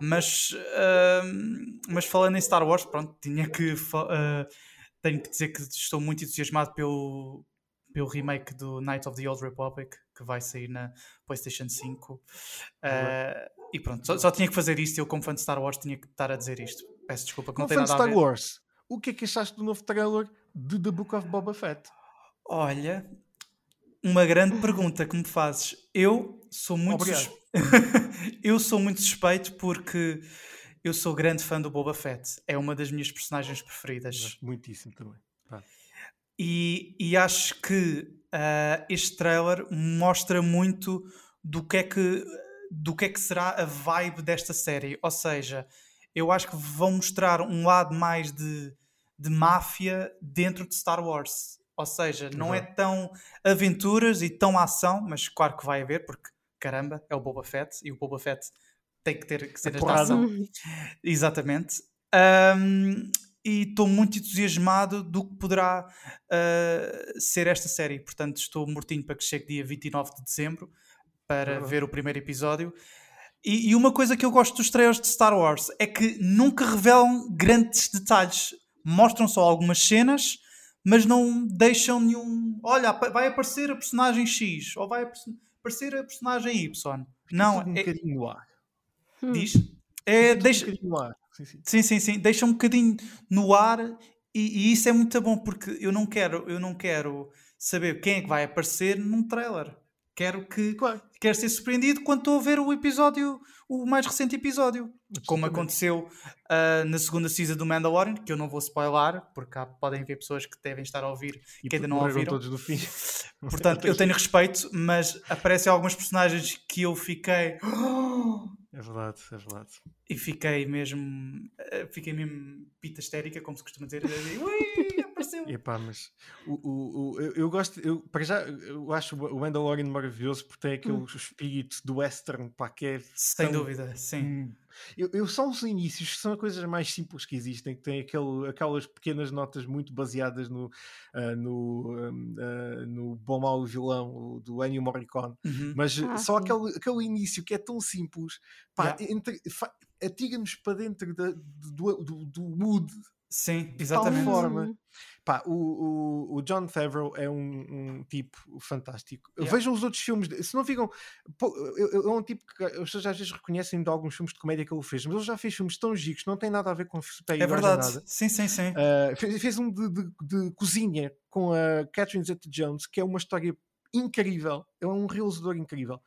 Mas, uh, mas falando em Star Wars, pronto, tinha que, uh, tenho que dizer que estou muito entusiasmado pelo, pelo remake do Night of the Old Republic, que vai sair na PlayStation 5. Uh, ah, e pronto, só, só, tinha que fazer isto. Eu, como fã de Star Wars, tinha que estar a dizer isto. Peço desculpa, que não tem nada Star a ver. Wars, o que é que achaste do novo trailer de The Book of Boba Fett? Olha, uma grande pergunta que me fazes. Eu sou muito sus... eu sou muito suspeito porque eu sou grande fã do Boba Fett. É uma das minhas personagens preferidas. Muitíssimo também. Ah. E, e, acho que uh, este trailer mostra muito do que é que do que é que será a vibe desta série. Ou seja, eu acho que vão mostrar um lado mais de de máfia dentro de Star Wars. Ou seja, não é tão aventuras e tão ação, mas claro que vai haver, porque caramba, é o Boba Fett e o Boba Fett tem que ter que ser esta ação. Exatamente. Um, e estou muito entusiasmado do que poderá uh, ser esta série. Portanto, estou mortinho para que chegue dia 29 de dezembro para uhum. ver o primeiro episódio. E, e, uma coisa que eu gosto dos trailers de Star Wars é que nunca revelam grandes detalhes mostram só algumas cenas, mas não deixam nenhum. Olha, vai aparecer a personagem X ou vai aparecer a personagem Y. Não, um é... bocadinho no ar. Hum. Diz? É, deixa... um bocadinho no ar. Sim sim. sim, sim, sim. Deixa um bocadinho no ar e, e, isso é muito bom porque eu não quero, eu não quero saber quem é que vai aparecer num trailer. Quero que claro. quero ser surpreendido quando estou a ver o episódio, o mais recente episódio. Como aconteceu uh, na segunda season do Mandalorian, que eu não vou spoiler, porque há, podem haver pessoas que devem estar a ouvir e que ainda não ouviram. todos do fim. Portanto, eu tenho respeito, mas aparecem alguns personagens que eu fiquei. É verdade, é verdade. E fiquei mesmo. Ah, fiquei mesmo pita histérica, como se costuma dizer. Ui, apareceu. Epá, mas o, o, o, eu, eu gosto, eu, para já, eu acho o Mandalorian maravilhoso porque tem aquele hum. espírito do western, pá, que é. Sem tão, dúvida, sim. Hum, eu, eu, são os inícios, que são as coisas mais simples que existem, que têm aquele, aquelas pequenas notas muito baseadas no, uh, no, uh, no Bom Mal Vilão do Ennio Morricone, uhum. mas ah, só aquele, aquele início que é tão simples, pá, yeah. atira-nos para dentro da, do, do, do mood Sim, exatamente. De tal forma. Pá, o, o, o, John Favreau é um, um tipo fantástico. Yeah. Vejam os outros filmes. Se não ficam. É um tipo que as pessoas às vezes reconhecem de alguns filmes de comédia que ele fez, mas ele já fez filmes tão que não tem nada a ver com super É verdade. Sim, sim, sim. Uh, fez, fez, um de, de, de, cozinha com a Catherine Zeta Jones, que é uma história incrível. É um realizador incrível.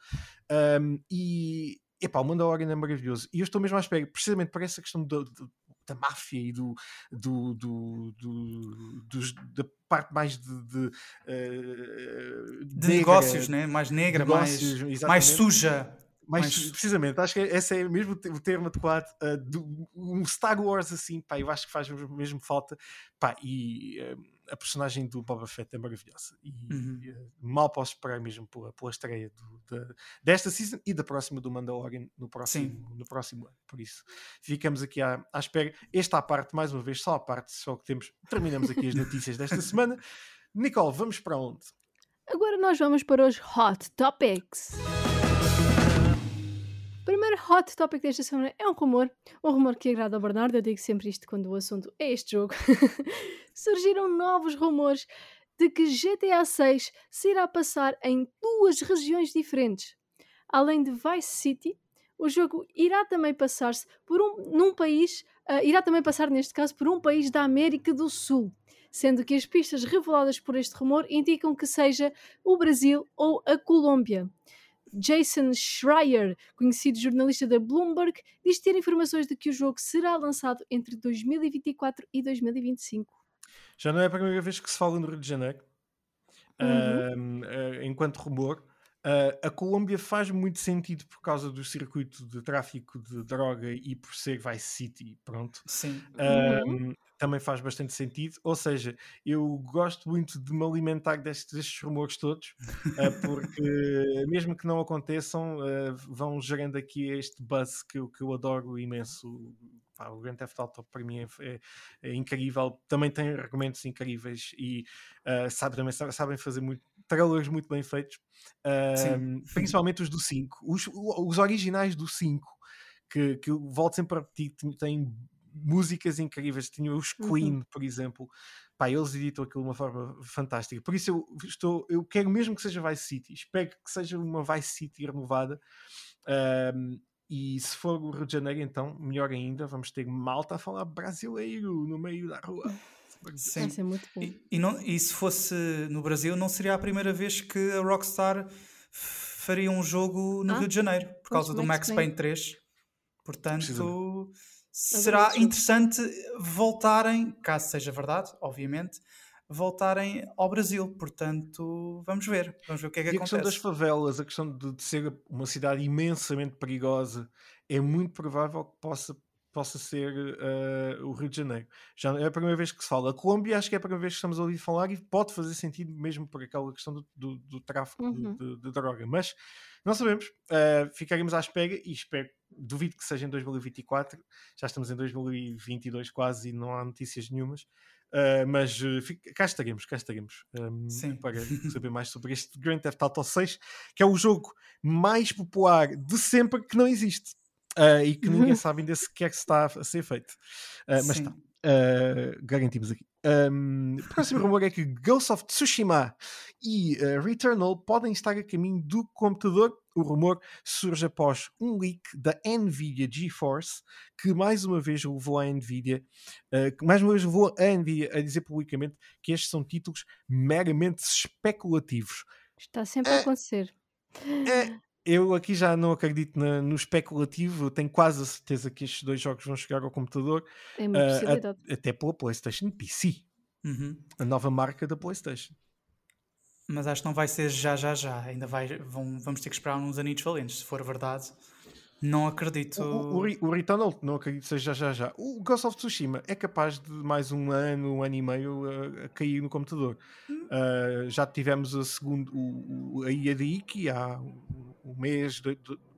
Um, e. Epá, o Mandalorian é maravilhoso. E eu estou mesmo à espera, precisamente por essa questão do, do da máfia e do, do, do, do dos, da parte mais de, de, uh, de negra, negócios, né? mais negra, negócios, mais, mais suja. Mais, mais, precisamente, acho que esse é mesmo o termo adequado. Uh, do, um Star Wars assim, pá, eu acho que faz mesmo falta. Pá, e uh, a personagem do Boba Fett é maravilhosa e uhum. uh, mal posso esperar mesmo pela, pela estreia do, da, desta season e da próxima do Mandalorian no próximo, no próximo ano. Por isso, ficamos aqui à, à espera. Esta à parte, mais uma vez, só à parte, só que temos. Terminamos aqui as notícias desta semana. Nicole, vamos para onde? Agora nós vamos para os Hot Topics. Primeiro hot topic desta semana é um rumor, um rumor que agrada ao Bernardo, eu digo sempre isto quando o assunto é este jogo. Surgiram novos rumores de que GTA 6 se irá passar em duas regiões diferentes. Além de Vice City, o jogo irá também passar-se por um num país, uh, irá também passar neste caso por um país da América do Sul sendo que as pistas reveladas por este rumor indicam que seja o Brasil ou a Colômbia. Jason Schreier, conhecido jornalista da Bloomberg, diz ter informações de que o jogo será lançado entre 2024 e 2025. Já não é a primeira vez que se fala no Rio de Janeiro, uhum. uh, enquanto rumor. Uh, a Colômbia faz muito sentido por causa do circuito de tráfico de droga e por ser Vice City, pronto. Sim. Uhum também faz bastante sentido. Ou seja, eu gosto muito de me alimentar destes, destes rumores todos, uh, porque mesmo que não aconteçam, uh, vão gerando aqui este buzz que eu, que eu adoro imenso. Pá, o Grand Theft Auto para mim é, é, é, incrível, também tem argumentos incríveis e uh, sabe, também sabem fazer muito, trailers muito bem feitos, principalmente os do 5, os, os originais do 5 que, que eu volto sempre a repetir, têm músicas incríveis. Tinha os. Queen, uhum. por exemplo. Pá, eles editam aquilo de uma forma fantástica. Por isso eu estou, eu quero mesmo que seja Vice City. Espero que seja uma Vice City renovada. Um, e se for o Rio de Janeiro, então, melhor ainda, vamos ter malta a falar brasileiro no meio da rua. Sim. Vai ser muito bom. E, e, não, e se fosse no Brasil, não seria a primeira vez que a Rockstar faria um jogo no ah, Rio de Janeiro, por causa do Max Payne 3. Portanto, será interessante voltarem, caso seja verdade, obviamente, voltarem ao Brasil. Portanto, vamos ver. Vamos ver o que é que e acontece. A questão das favelas, a questão de, de, ser uma cidade imensamente perigosa, é muito provável que possa, possa ser uh, o Rio de Janeiro. Já é a primeira vez que se fala. A Colômbia, acho que é a primeira vez que estamos a ouvir falar e pode fazer sentido mesmo por aquela questão do, do, do tráfico uhum. de, de, de, droga. Mas não sabemos. Uh, ficaremos à espera e espero duvido que seja em 2024, já estamos em 2022 quase e não há notícias nenhumas. Uh, mas uh, fica, cá estaremos, cá estaremos um, Sim. para saber mais sobre este Grand Theft Auto 6, que é o jogo mais popular de sempre que não existe uh, e que ninguém sabe ainda sequer se está a ser feito. mas está. garantimos aqui. Um, o próximo rumor é que Ghost of Tsushima e uh, Returnal podem estar a caminho do computador. O rumor surge após um leak da Nvidia GeForce, que mais uma vez levou a Nvidia, uh, que mais uma vez levou a Nvidia a dizer publicamente que estes são títulos meramente especulativos. Está sempre a eh, acontecer. eu aqui já não acredito na, no especulativo, tenho quase a certeza que estes dois jogos vão chegar ao computador. É uma uh, a, até pela PlayStation PC, uhum. a nova marca da PlayStation. Mas acho que não vai ser já, já, já. Ainda vai, vão, vamos ter que esperar uns aninhos valentes, se for verdade. Não acredito. O, o, o Returnal, não acredito seja já já. O Ghost of Tsushima é capaz de mais um ano, um ano e meio a, a cair no computador. Hum. Uh, já tivemos a segundo, o, a IA de Iki há um mês,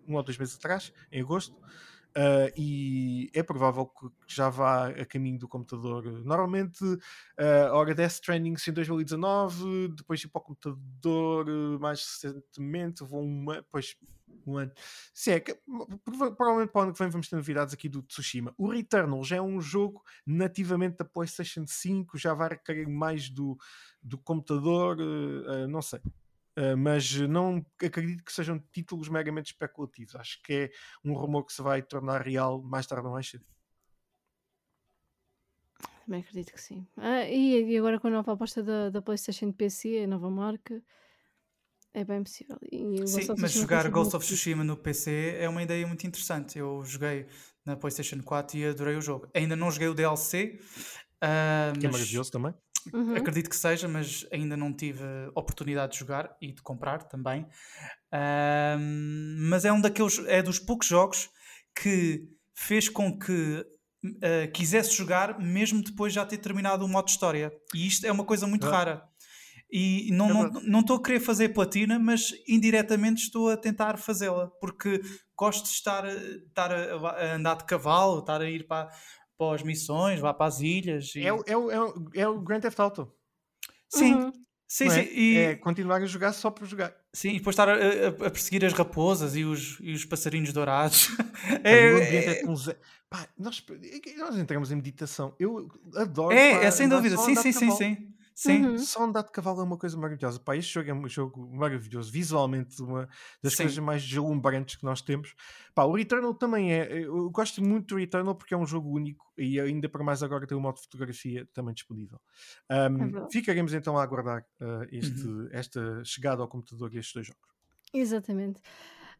um ou dois meses atrás, em agosto. Uh, e é provável que já vá a caminho do computador. Normalmente, uh, ora Death Stranding em 2019, depois ir para o computador mais recentemente, vou uma, depois um ano. Sim, é que, provavelmente para o ano que vem vamos ter novidades aqui do Tsushima. O Returnal já é um jogo nativamente da PlayStation 5, já vai requerer mais do, do computador, uh, não sei. Uh, mas não acredito que sejam títulos meramente especulativos. Acho que é um rumor que se vai tornar real mais tarde ou mais cedo. Também acredito que sim. Ah, e, agora com a nova aposta da, da PlayStation de PC, a nova marca, é bem possível. sim, mas jogar Ghost of Tsushima no PC é uma ideia muito interessante. Eu joguei na PlayStation 4 e adorei o jogo. Ainda não joguei o DLC. Uh, que é maravilhoso também. Uhum. Acredito que seja, mas ainda não tive oportunidade de jogar e de comprar também. Uh, mas é um daqueles, é dos poucos jogos que fez com que uh, quisesse jogar mesmo depois de já ter terminado o modo história. E isto é uma coisa muito ah. rara. E não é estou não, não a querer fazer platina, mas indiretamente estou a tentar fazê-la, porque gosto de estar, estar a, a, andar de cavalo, estar a ir para, para as missões, vá para as ilhas. E... É, o, é, o, é, o, é o Grand Theft Auto. Sim, Uhum. sim, não sim. é? E, É continuar a jogar só por jogar. sim, e depois estar a, a- a perseguir as raposas e os, e os passarinhos dourados. É, o ambiente é é, ze- Pá, nós, nós entramos em meditação. Eu adoro é, pá, é sem dúvida. Sim, sim, sim, sim. Sim, Uhum. Só andar de cavalo é uma coisa maravilhosa. Pá, este jogo é um jogo maravilhoso. Visualmente, uma das sim. coisas mais deslumbrantes que nós temos. Pá, o Returnal também é. Eu gosto muito do Returnal porque é um jogo único e ainda para mais agora tem o modo de fotografia também disponível. É Ahm, verdade. ficaremos então a aguardar ah, este, Uhum. esta chegada ao computador destes dois jogos. Exatamente.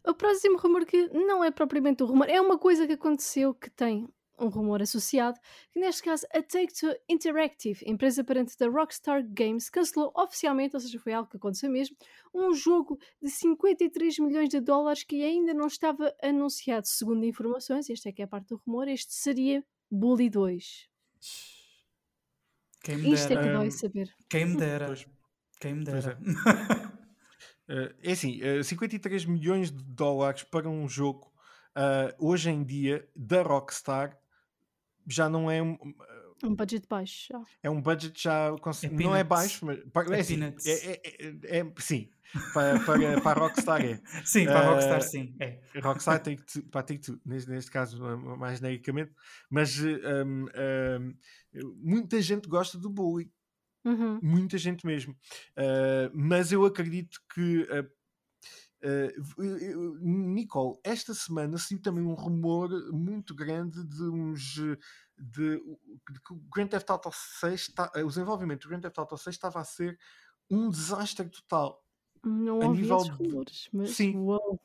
O próximo rumor que não é propriamente um rumor, é uma coisa que aconteceu que tem um rumor associado, que neste caso a Take-Two Interactive, empresa parente da Rockstar Games, cancelou oficialmente, ou seja, foi algo que aconteceu mesmo, um jogo de 53 milhões de dólares que ainda não estava anunciado. Segundo informações, esta é que é a parte do rumor, este seria Bully 2. Quem me Isto é dera. que dói saber. Quem me dera. Pois. Quem me é. dera. Uh, é assim, uh, 53 milhões de dólares para um jogo uh, hoje em dia da Rockstar já não é um, Um budget baixo. já. é um budget já cons- É não é baixo, mas é, É assim, é, é- é- é- sim, para, para, para a Rockstar é. Sim, para a Rockstar, Uh, sim. É. Rockstar tem que, para tem que neste, neste caso mais genericamente, mas um, um, muita gente gosta do Bully. Uhum. muita gente mesmo. Uh, mas eu acredito que. uh, uh, eu- Nicole, esta semana saiu também um rumor muito grande de uns. De, que o Grand Theft Auto 6 está, uh, o desenvolvimento do Grand Theft Auto 6 estava a ser um desastre total. Não A ouvi nível esses rumores, mas Sim. uau,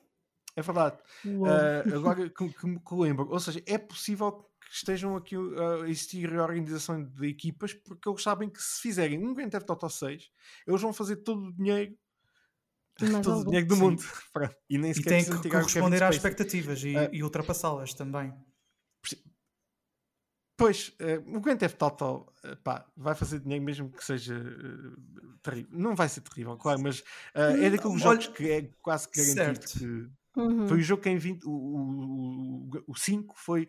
É verdade. Uh, agora que, que me que lembro, ou seja, é possível que estejam aqui a existir reorganização de equipas porque eles sabem que se fizerem um Grand Theft Auto 6, eles vão fazer todo o dinheiro todo o dinheiro do Sim. mundo e nem E sequer tem precisam que Kevin corresponder às expectativas e, Ah. e ultrapassá-las também. Pois, uh, o Grand Theft Auto uh, pá, vai fazer dinheiro mesmo que seja uh, terrível. Não vai ser terrível, claro, mas uh, é Hum, daqueles olha- jogos que é quase que garantido Certo. que Uhum. Foi o jogo que em 20, o, o, o 5 foi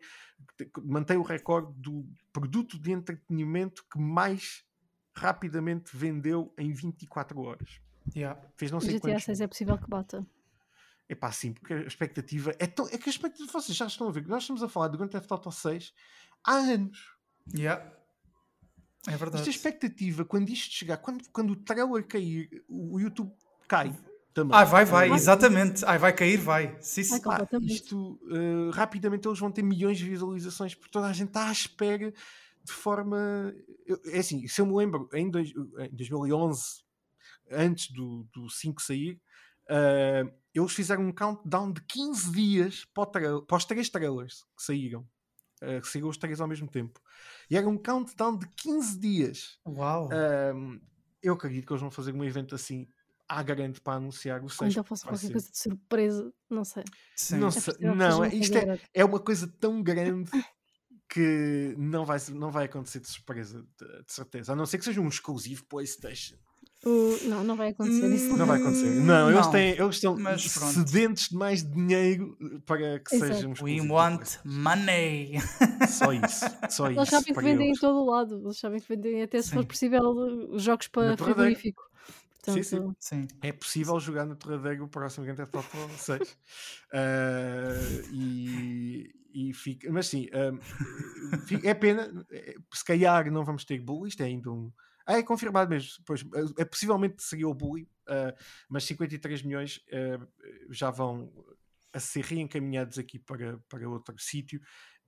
mantém o recorde do produto de entretenimento que mais rapidamente vendeu em 24 horas. Yeah. Fez não O sei GTA quantos. 6 é possível que bata. É pá, sim, porque a expectativa é tão. É que a expectativa, vocês já estão a ver que nós estamos a falar do Grand Theft Auto 6 há anos. Yeah. É Esta verdade. expectativa, quando isto chegar, quando, quando o trailer cair, o YouTube cai também. Ah, vai, vai, Ah, exatamente. Ai, vai cair, vai. Sim, sim. Completamente. isto uh, rapidamente eles vão ter milhões de visualizações porque toda a gente está à espera de forma. eu- É assim, se eu me lembro, em, dois- em 2011, antes do, do 5 sair, uh, eles fizeram um countdown de 15 dias para, o trail- para os três trailers que saíram. Uh, que saíram os três ao mesmo tempo. E era um countdown de 15 dias. Uau. Um, eu acredito que eles vão fazer um evento assim à grande para anunciar o Ou 6. então fosse qualquer coisa de surpresa, não sei. Sim. não É sei- que não, é- isto coisa é, é uma coisa tão grande que não vai, não vai acontecer de surpresa, de, de certeza. A não ser que seja um exclusivo PlayStation. O- Não, não vai acontecer isso. Não vai acontecer. Não, eles, têm, eles estão Mas pronto. sedentes de mais dinheiro para que Exato. seja um We want money. Só isso. Só Eles isso. sabem que vendem em eles. todo o lado. Eles sabem que vendem até se for Sim. possível os jogos para frigorífico. Sim, sim. Portanto, Sim. É possível jogar no Torradeiro o próximo Grand Theft Auto 6. Ah, e, e fica, mas sim, fi- é pena. é- Se calhar não vamos ter bully, isto é ainda um. Ah, é confirmado mesmo. Pois, é, possivelmente seria o bully, ah, mas 53 milhões ah, já vão a ser reencaminhados aqui para, para outro sítio.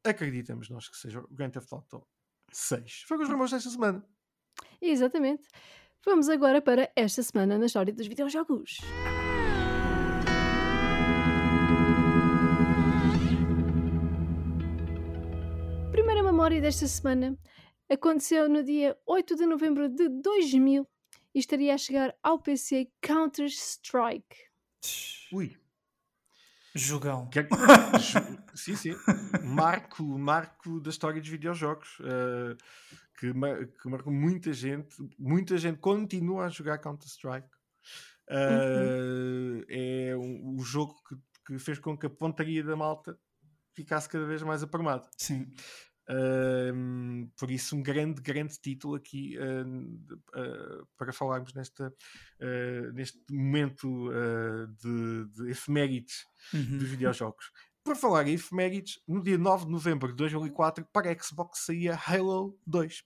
Acreditamos nós que seja o Grand Theft Auto 6. Foi com os rumores desta semana. exatamente. Vamos agora para esta semana na história dos videojogos. Primeira memória desta semana aconteceu no dia 8 de novembro de 2000 e estaria a chegar ao PC Counter-Strike. Ui, Jogão. Que é- sim, sim. Marco, marco da história dos videojogos. eh, que, ma- que marcou muita gente. Muita gente continua a jogar Counter-Strike. Eh, É um- o jogo que, que fez com que a pontaria da malta ficasse cada vez mais aprumada. Sim. Ahm, por isso, um grande, grande título aqui uh, uh, para falarmos nesta, uh, neste momento de, de efemérides uhum. dos videojogos. Por falar em efemérides, no dia 9 de novembro de 2004, para a Xbox saía Halo 2.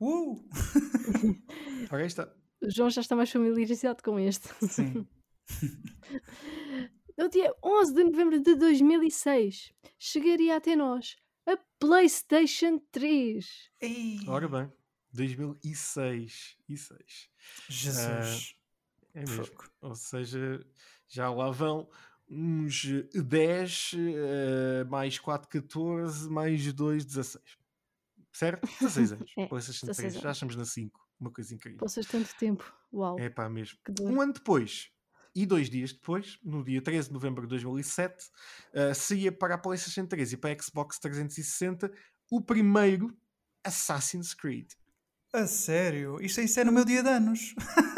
Uh! Ora, está. O João já está mais familiarizado com este. Sim. no dia 11 de novembro de 2006, chegaria até nós a PlayStation 3. Ei. Ora bem, 2006. E 6. Jesus. Uh, é mesmo. Fogo. Ou seja, já lá vão uns 10, uh, mais 4, 14, mais 2, 16. Certo? 16 anos. é, PlayStation 3. Anos. Já estamos na 5. Uma coisa incrível. Passas tanto tempo. Uau. É pá, mesmo. Um ano depois, e dois dias depois, no dia 13 de novembro de 2007, uh, saía para a PlayStation 3 e para a Xbox 360 o primeiro Assassin's Creed. A sério? Isto, isso é no meu dia de anos.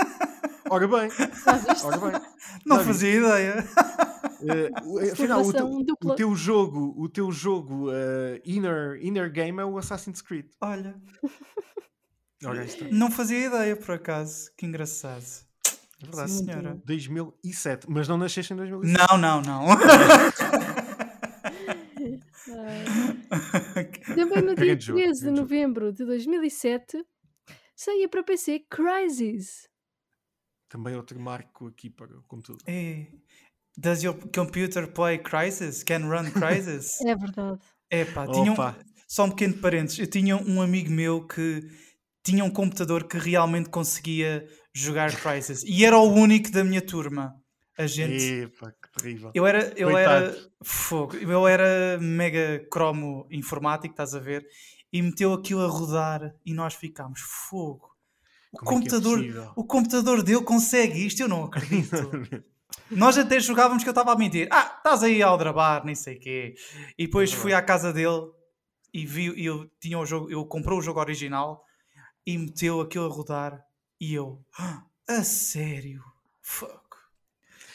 Ora bem, ora bem. Não Sabe? fazia ideia. Uh, afinal, o teu, o teu, jogo, o teu jogo uh, inner, inner game é o Assassin's Creed. Olha. Olha Não fazia ideia, por acaso. Que engraçado. É verdade, Sim, senhora. 2007, mas não nasceste em 2007. Não, não, não. Também no dia 13 de novembro de 2007 saía para PC Crysis. Também outro marco aqui para o computador. É. Does your computer play Crysis? Can run Crysis? é verdade. É pá, tinha um, só um pequeno parênteses. Eu tinha um amigo meu que tinha um computador que realmente conseguia jogar Crysis. E era o único da minha turma. A gente. Epa, que terrível. Eu era, eu era fogo. Eu era mega cromo informático, estás a ver? E meteu aquilo a rodar e nós ficámos fogo. O Como computador, é o computador dele consegue isto, eu não acredito. nós até jogávamos que eu estava a mentir. Ah, estás aí a aldrabar, nem sei o quê. E depois fui à casa dele e vi, eu tinha o jogo, eu comprei o jogo original e meteu aquilo a rodar e eu, ah, a sério? Fuck.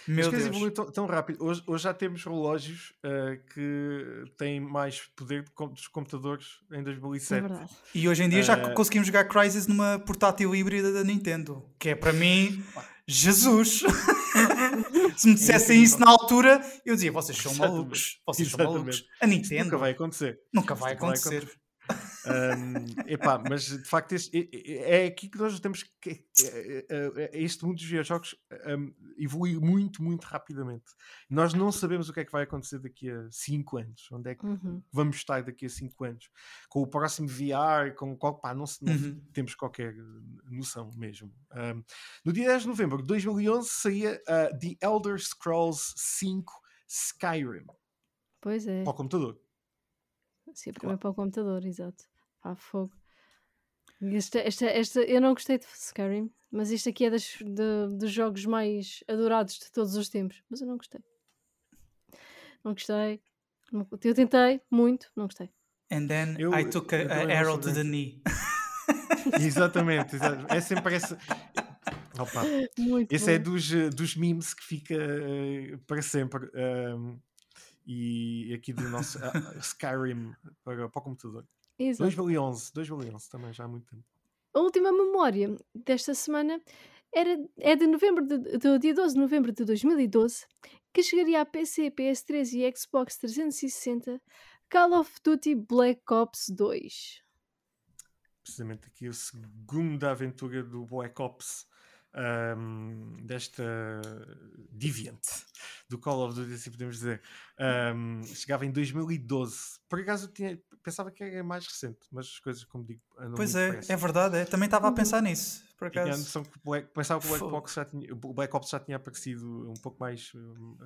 Meu As coisas evoluem tão, tão, rápido. Hoje, hoje, já temos relógios uh, que têm mais poder dos computadores em 2007. É e hoje em dia uh... já eh, conseguimos jogar Crysis numa portátil híbrida da Nintendo, que é para mim, Jesus! Se me dissessem isso na altura, eu dizia: vocês são malucos. Vocês Exatamente. são malucos. A Nintendo. Nunca vai acontecer. Nunca vai acontecer. Vai acontecer. Um, epá, mas de facto este, é, é aqui que nós temos que é, é, este mundo dos videojogos um, evolui muito, muito rapidamente. Nós não sabemos o que é que vai acontecer daqui a 5 anos, onde é que uhum. vamos estar daqui a 5 anos, com o próximo VR, com qual pá, não, não uhum. temos qualquer noção mesmo. Um, no dia 10 de novembro de 2011 saía uh, The Elder Scrolls 5 Skyrim. Pois é. Para o computador. Sim, claro. para o computador, exato. Pá, fogo. Esta, esta, esta, eu não gostei de Skyrim, mas isto aqui é das, de, dos jogos mais adorados de todos os tempos. Mas eu não gostei. Não gostei. Eu tentei muito, não gostei. And then eu, I took a, a arrow to the knee. exatamente, exatamente. É sempre essa. Opa. Muito Esse é bom. é dos, dos memes que fica uh, para sempre. Um, e aqui do nosso uh, Skyrim para, para o computador. Exato. 2011, 2011 também, já há muito tempo. A última memória desta semana era, é de novembro de, do dia 12 de novembro de 2012, que chegaria a PC, PS3 e Xbox 360 Call of Duty Black Ops 2. Precisamente aqui a segunda aventura do Black Ops um, desta Deviant do Call of Duty, assim podemos dizer. Um, chegava em 2012. Por acaso eu tinha, pensava que era mais recente, mas as coisas, como digo, Pois é, é verdade, é. também estava a pensar nisso. Por acaso. que Black, pensava que o Black, Ops já tinha, o Black Ops já tinha aparecido um pouco mais,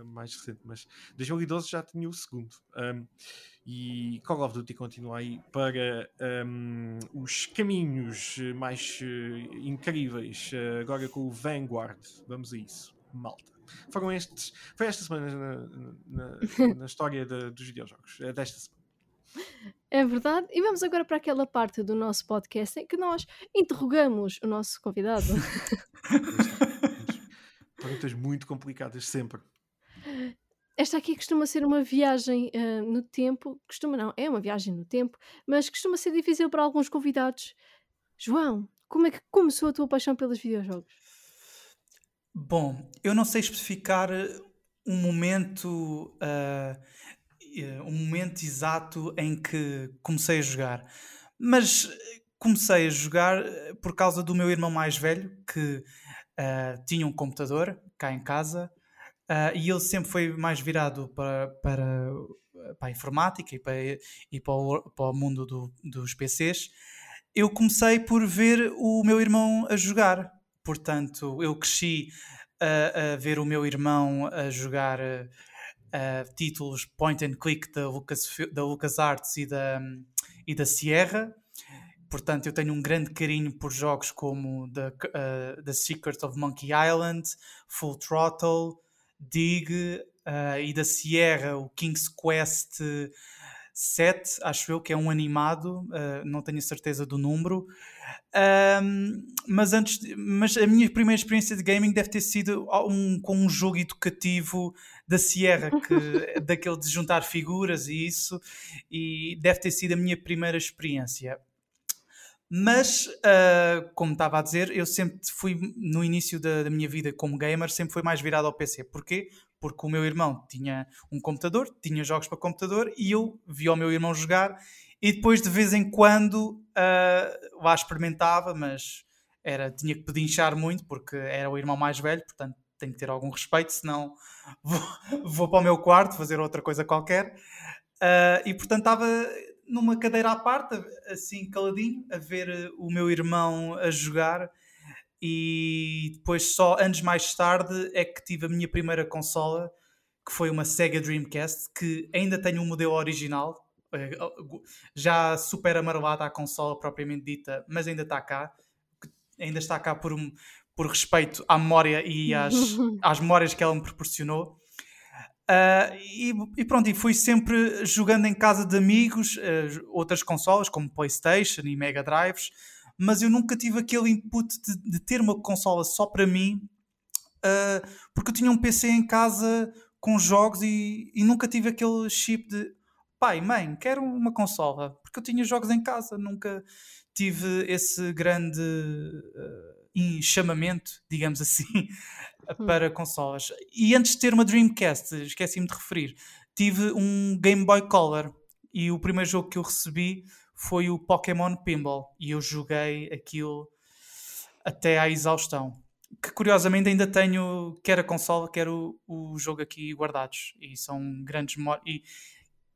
mais recente, mas 2012 já tinha o segundo. Um, e Call of Duty continua aí para um, os caminhos mais uh, incríveis, uh, agora com o Vanguard. Vamos a isso, malta. Foram estes, foi esta semana na, na, na história de, dos videojogos, é desta semana. É verdade. E vamos agora para aquela parte do nosso podcast em que nós interrogamos o nosso convidado. Perguntas muito complicadas, sempre. esta aqui costuma ser uma viagem uh, no tempo, costuma não, é uma viagem no tempo, mas costuma ser difícil para alguns convidados. João, como é que começou a tua paixão pelos videojogos? Bom, eu não sei especificar um momento, uh, um momento exato em que comecei a jogar, mas comecei a jogar por causa do meu irmão mais velho que uh, tinha um computador cá em casa uh, e ele sempre foi mais virado para, para, para a informática e para, e para, o, para o mundo do, dos PCs. Eu comecei por ver o meu irmão a jogar, portanto, eu cresci a, a ver o meu irmão a jogar uh, títulos point and click da, Lucas, da LucasArts e da, e da Sierra Portanto, eu tenho um grande carinho por jogos como The, uh, The Secret of Monkey Island, Full Throttle, Dig uh, e da Sierra, o King's Quest 7, acho eu que é um animado, uh, não tenho certeza do número. Um, mas antes, mas a minha primeira experiência de gaming deve ter sido um, com um jogo educativo da Sierra, que, daquele de juntar figuras e isso, e deve ter sido a minha primeira experiência. Mas, uh, como estava a dizer, eu sempre fui, no início da, da, minha vida como gamer, sempre fui mais virado ao PC. Porquê? Porque o meu irmão tinha um computador, tinha jogos para computador e eu via o meu irmão jogar e depois de vez em quando uh, lá experimentava, mas era, tinha que pedinchar muito porque era o irmão mais velho, portanto tenho que ter algum respeito, senão vou, vou para o meu quarto fazer outra coisa qualquer. Uh, e portanto estava numa cadeira à parte, assim caladinho, a ver eh, o meu irmão a jogar. E depois, só anos mais tarde, é que tive a minha primeira consola, que foi uma Sega Dreamcast, que ainda tenho um modelo original, eh, já super amarelada a consola propriamente dita, mas ainda está cá. Ainda está cá por, por respeito à memória e às, às memórias que ela me proporcionou. Uh, e, e, pronto, e fui sempre jogando em casa de amigos, uh, outras consolas como PlayStation e Mega Drives, mas eu nunca tive aquele input de, de ter uma consola só para mim, uh, porque eu tinha um PC em casa com jogos e, e, nunca tive aquele chip de pai, mãe, quero uma consola, porque eu tinha jogos em casa, nunca tive esse grande chamamento, digamos assim, Hum. para consolas. E antes de ter uma Dreamcast, esqueci-me de referir, tive um Game Boy Color e o primeiro jogo que eu recebi foi o Pokémon Pinball e eu joguei aquilo até à exaustão. Que curiosamente ainda tenho quer a consola, quer o, o jogo aqui guardados e são grandes e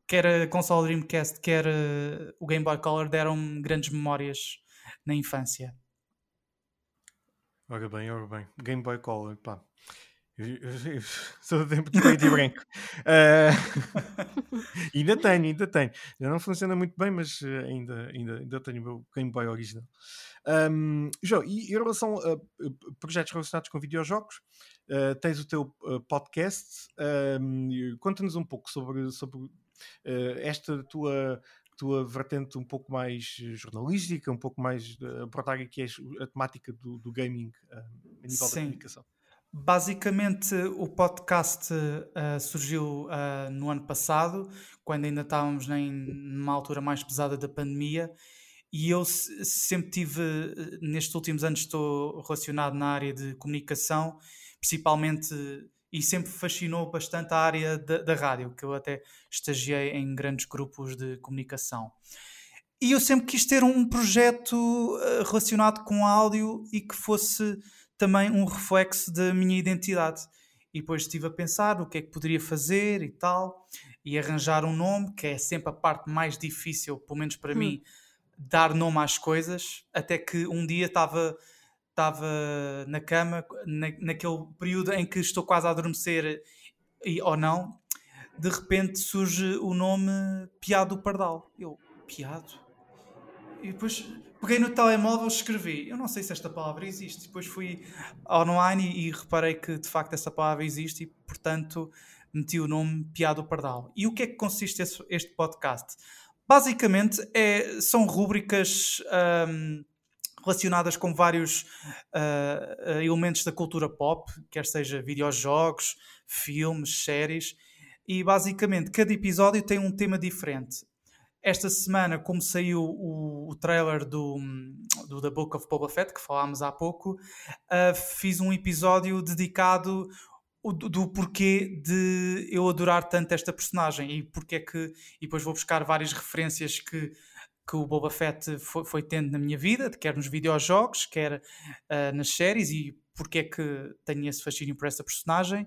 quer a consola Dreamcast, quer uh, o Game Boy Color deram grandes memórias na infância. Ora bem, ora bem. Game Boy Color, pá. sou do tempo de preto e branco. Uh, ainda tenho, ainda tenho. Ainda não funciona muito bem, mas eh, ainda, ainda, ainda tenho o meu Game Boy original. Um, João, e em relação a projetos relacionados com videojogos, uh, tens o teu uh, podcast. Um, Conta-nos um pouco sobre, sobre esta tua tua vertente um pouco mais eh, jornalística, um pouco mais uh, que é a temática do, do gaming uh, a nível Sim. da comunicação. Basicamente, o podcast uh, surgiu uh, no ano passado, quando ainda estávamos em, numa altura mais pesada da pandemia, e eu sempre tive, nestes últimos anos, estou relacionado na área de comunicação, principalmente e sempre fascinou bastante a área da, da, rádio, que eu até estagiei em grandes grupos de comunicação. E eu sempre quis ter um projeto eh, relacionado com áudio e que fosse também um reflexo da minha identidade. E depois estive a pensar o que é que poderia fazer e tal, e arranjar um nome, que é sempre a parte mais difícil, pelo menos para hum. mim, dar nome às coisas. Até que um dia estava estava na cama, na, naquele período em que estou quase a adormecer e, ou não, de repente surge o nome Piado Pardal. Eu, Piado? E depois peguei no telemóvel e escrevi. Eu não sei se esta palavra existe. Depois fui online e, e reparei que de facto essa palavra existe e, portanto, meti o nome Piado Pardal. E o que é que consiste este, este podcast? Basicamente, é, são rúbricas. Um, relacionadas com vários uh, elementos da cultura pop, quer seja videojogos, filmes, séries, e basicamente cada episódio tem um tema diferente. Esta semana, como saiu o, o trailer do, do The Book of Boba Fett, que falámos há pouco, uh, fiz um episódio dedicado do, do, porquê de eu adorar tanto esta personagem e porque é que. E depois vou buscar várias referências que, que o Boba Fett foi, foi tendo na minha vida, quer nos videojogos, quer uh, nas séries, e porque é que tenho esse fascínio por essa personagem.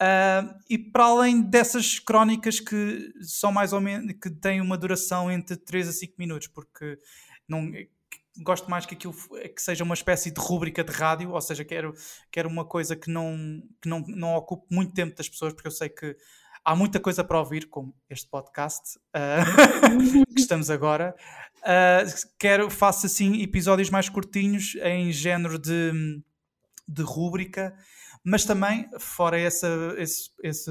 Uh, e para além dessas crónicas que são mais ou menos que têm uma duração entre 3 a 5 minutos, porque não gosto mais que aquilo que seja uma espécie de rúbrica de rádio, ou seja, quero, quero uma coisa que não, que não, não ocupe muito tempo das pessoas, porque eu sei que há muita coisa para ouvir, como este podcast uh, que estamos agora. Uh, quero, faço assim episódios mais curtinhos, em género de, de rúbrica, mas também, fora essa, esse, esse,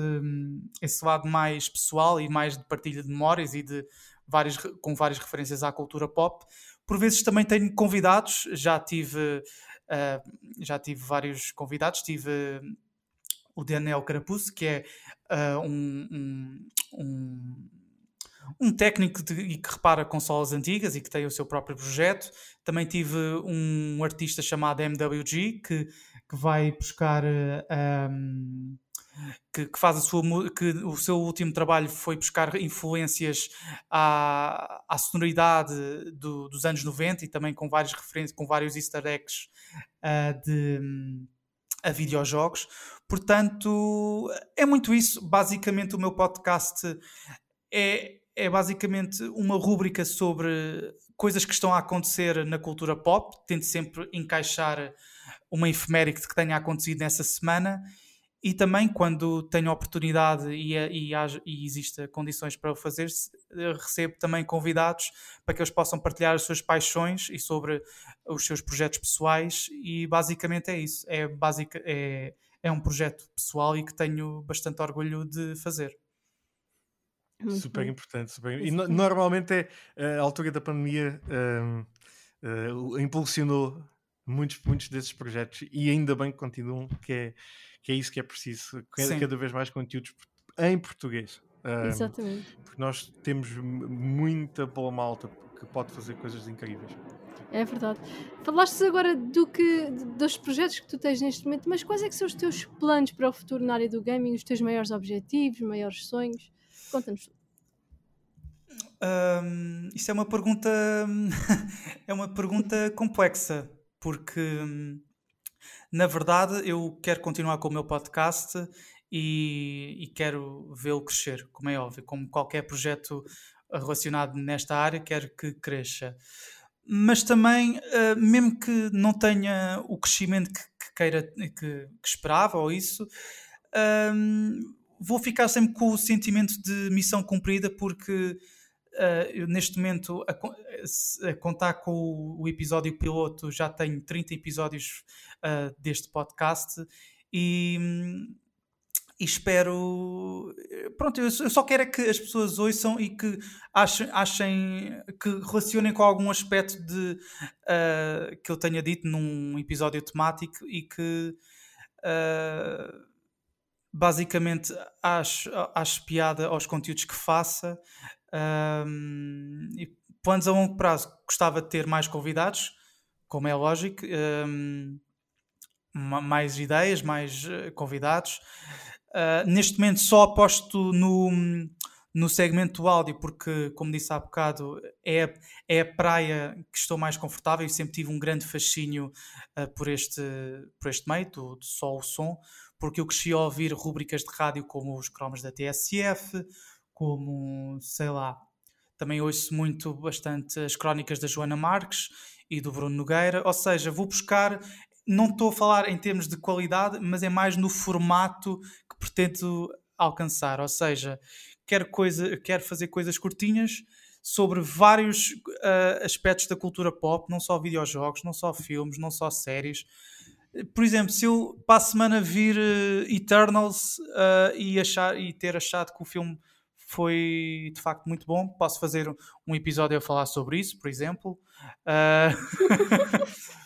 esse lado mais pessoal e mais de partilha de memórias e de várias, com várias referências à cultura pop, por vezes também tenho convidados, já tive, uh, já tive vários convidados, tive o Daniel Carapuce, que é uh, um, um, um, técnico de, que repara consolas antigas e que tem o seu próprio projeto. Também tive um artista chamado MWG, que que vai buscar um, que, que, faz a sua que o seu último trabalho foi buscar influências à, à sonoridade do, dos anos 90 e também com várias referências, com vários easter eggs uh, de a videojogos. Portanto, é muito isso. Basicamente, o meu podcast é, é basicamente uma rúbrica sobre coisas que estão a acontecer na cultura pop. Tento sempre encaixar uma efeméride que tenha acontecido nessa semana e também quando tenho oportunidade e, e, e existe condições para o fazer, recebo também convidados para que eles possam partilhar as suas paixões e sobre os seus projetos pessoais. E basicamente é isso, é, basic, é, é um projeto pessoal e que tenho bastante orgulho de fazer. Super importante, super... e no, normalmente é a altura da pandemia um, uh, impulsionou muitos, muitos desses projetos e ainda bem que continuam, que é, que é isso que é preciso, cada, cada vez mais conteúdos em português. Um, Exatamente. Porque nós temos muita boa malta que pode fazer coisas incríveis. É verdade. Falaste agora do que, dos projetos que tu tens neste momento, mas quais é que são os teus planos para o futuro na área do gaming, os teus maiores objetivos, maiores sonhos? Conta-nos tudo. Um, isso é uma pergunta é uma pergunta complexa porque na verdade eu quero continuar com o meu podcast e, e quero vê-lo crescer, como é óbvio, como qualquer projeto relacionado nesta área, quero que cresça. Mas também, uh, mesmo que não tenha o crescimento que, que queira, que, que, esperava ou isso, uh, vou ficar sempre com o sentimento de missão cumprida, porque Uh, neste momento, a, a, contar com o, o, episódio piloto, já tenho 30 episódios uh, deste podcast e, e, espero. Pronto, eu, só quero é que as pessoas ouçam e que achem, achem que relacionem com algum aspecto de, uh, que eu tenha dito num episódio temático e que basicamente acho, acho piada aos conteúdos que faça um, e planos a longo prazo, gostava de ter mais convidados, como é lógico, um, mais ideias, mais eh, convidados. Uh, neste momento só aposto no, no segmento do áudio, porque, como disse há bocado, é, é a praia que estou mais confortável e sempre tive um grande fascínio uh, por, este, por este meio, do, do só o som, porque eu cresci a ouvir rubricas de rádio como os cromos da TSF, como, sei lá, também ouço muito bastante as crónicas da Joana Marques e do Bruno Nogueira, ou seja, vou buscar, não estou a falar em termos de qualidade, mas é mais no formato que pretendo alcançar, ou seja, quero, coisa, quero fazer coisas curtinhas sobre vários uh, aspectos da cultura pop, não só videojogos, não só filmes, não só séries. Por exemplo, se eu para a semana vir uh, Eternals uh, e, achar, e ter achado que o filme foi de facto muito bom. Posso fazer um episódio a falar sobre isso, por exemplo. Uh...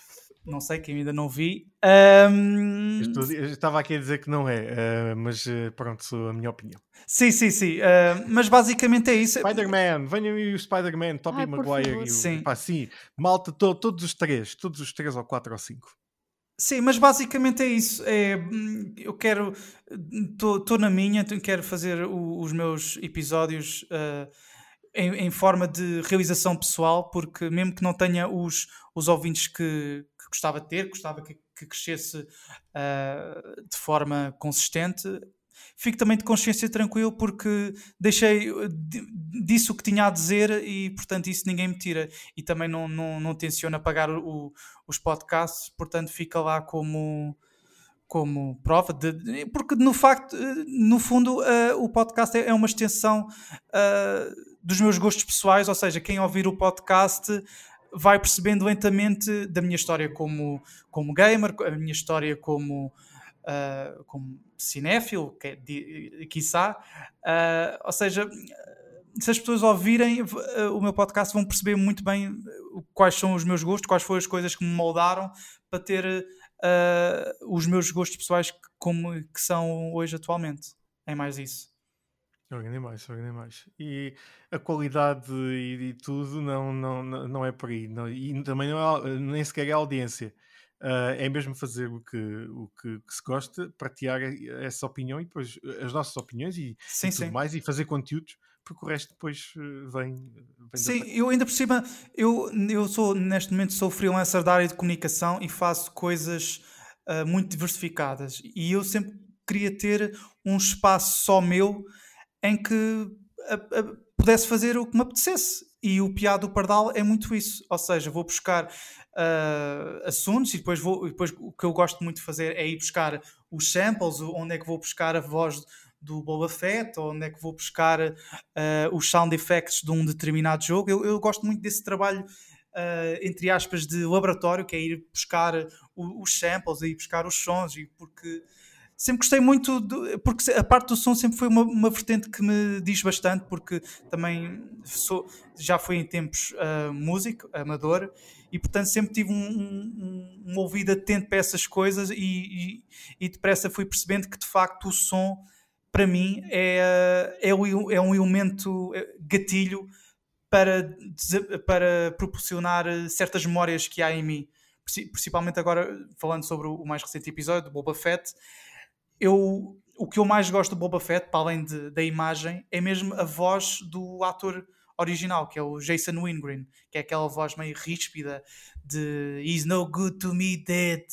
não sei, que ainda não vi. Um... Eu, estou, eu estava aqui a dizer que não é, uh, mas uh, pronto, sou a minha opinião. Sim, sim, sim. Uh, mas basicamente é isso. Spider-Man, venham aí o Spider-Man, Tobey Maguire e o. Sim. Pá, sim, malta, to, todos os três, todos os três ou quatro ou cinco. Sim, mas basicamente é isso. É, eu quero. Estou na minha, quero fazer o, os meus episódios uh, em, em, forma de realização pessoal, porque mesmo que não tenha os, os ouvintes que, que gostava de ter, gostava que, que crescesse uh, de forma consistente, fico também de consciência tranquilo porque deixei disso o que tinha a dizer e portanto isso ninguém me tira. E também não, não, não tenciono apagar o, os podcasts, portanto fica lá como como prova de, porque no facto no fundo uh, o podcast é, é uma extensão uh, dos meus gostos pessoais, ou seja, quem ouvir o podcast vai percebendo lentamente da minha história como, como gamer, a minha história como, uh, como cinéfilo, que é, quiçá. Uh, ou seja, se as pessoas ouvirem uh, o meu podcast vão perceber muito bem quais são os meus gostos, quais foram as coisas que me moldaram para ter uh, os meus gostos pessoais como, que são hoje atualmente. É mais isso. Organei mais, organei mais. E a qualidade e, e, tudo não, não, não é por aí. Não, e também não é, nem sequer é a audiência. Uh, é mesmo fazer o que, o que, que, se gosta, partilhar essa opinião e depois as nossas opiniões e, sim, e tudo sim. mais e fazer conteúdos, porque o resto depois vem, vem. Sim, eu ainda por cima, eu, eu sou neste momento sou freelancer da área de comunicação e faço coisas uh, muito diversificadas e eu sempre queria ter um espaço só meu em que pudesse fazer o que me apetecesse. E o Piado do Pardal é muito isso. Ou seja, vou buscar uh, assuntos e depois, vou, depois o que eu gosto muito de fazer é ir buscar os samples, onde é que vou buscar a voz do Boba Fett, ou onde é que vou buscar uh, os sound effects de um determinado jogo. Eu, eu gosto muito desse trabalho, uh, entre aspas, de laboratório, que é ir buscar os samples, ir buscar os sons, e porque sempre gostei muito, porque a parte do som sempre foi uma, uma vertente que me diz bastante, porque também sou, já fui em tempos uh, músico, amador, e portanto sempre tive um, um, um ouvido atento para essas coisas e, e, e, depressa fui percebendo que de facto o som para mim é, é, é um elemento eh, gatilho para, para proporcionar certas memórias que há em mim. Principalmente agora falando sobre o mais recente episódio do Boba Fett eu, o que eu mais gosto do Boba Fett, para além de, da imagem, é mesmo a voz do ator original, que é o Jason Wingren, que é aquela voz meio ríspida de He's no good to me dead.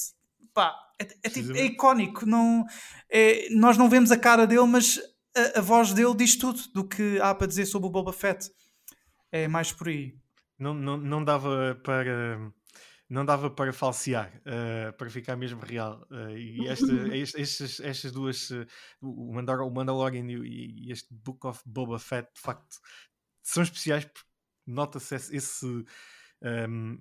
Pá, é, é, tipo, é icónico. Não, é, nós não vemos a cara dele, mas a, a, voz dele diz tudo do que há para dizer sobre o Boba Fett. É mais por aí. Não, não, não dava para não dava para falsear, uh, para ficar mesmo real. Uh, e esta, estes, estas duas, uh, o, Mandalorian e, e, este Book of Boba Fett, de facto, são especiais porque nota-se esse, esse um,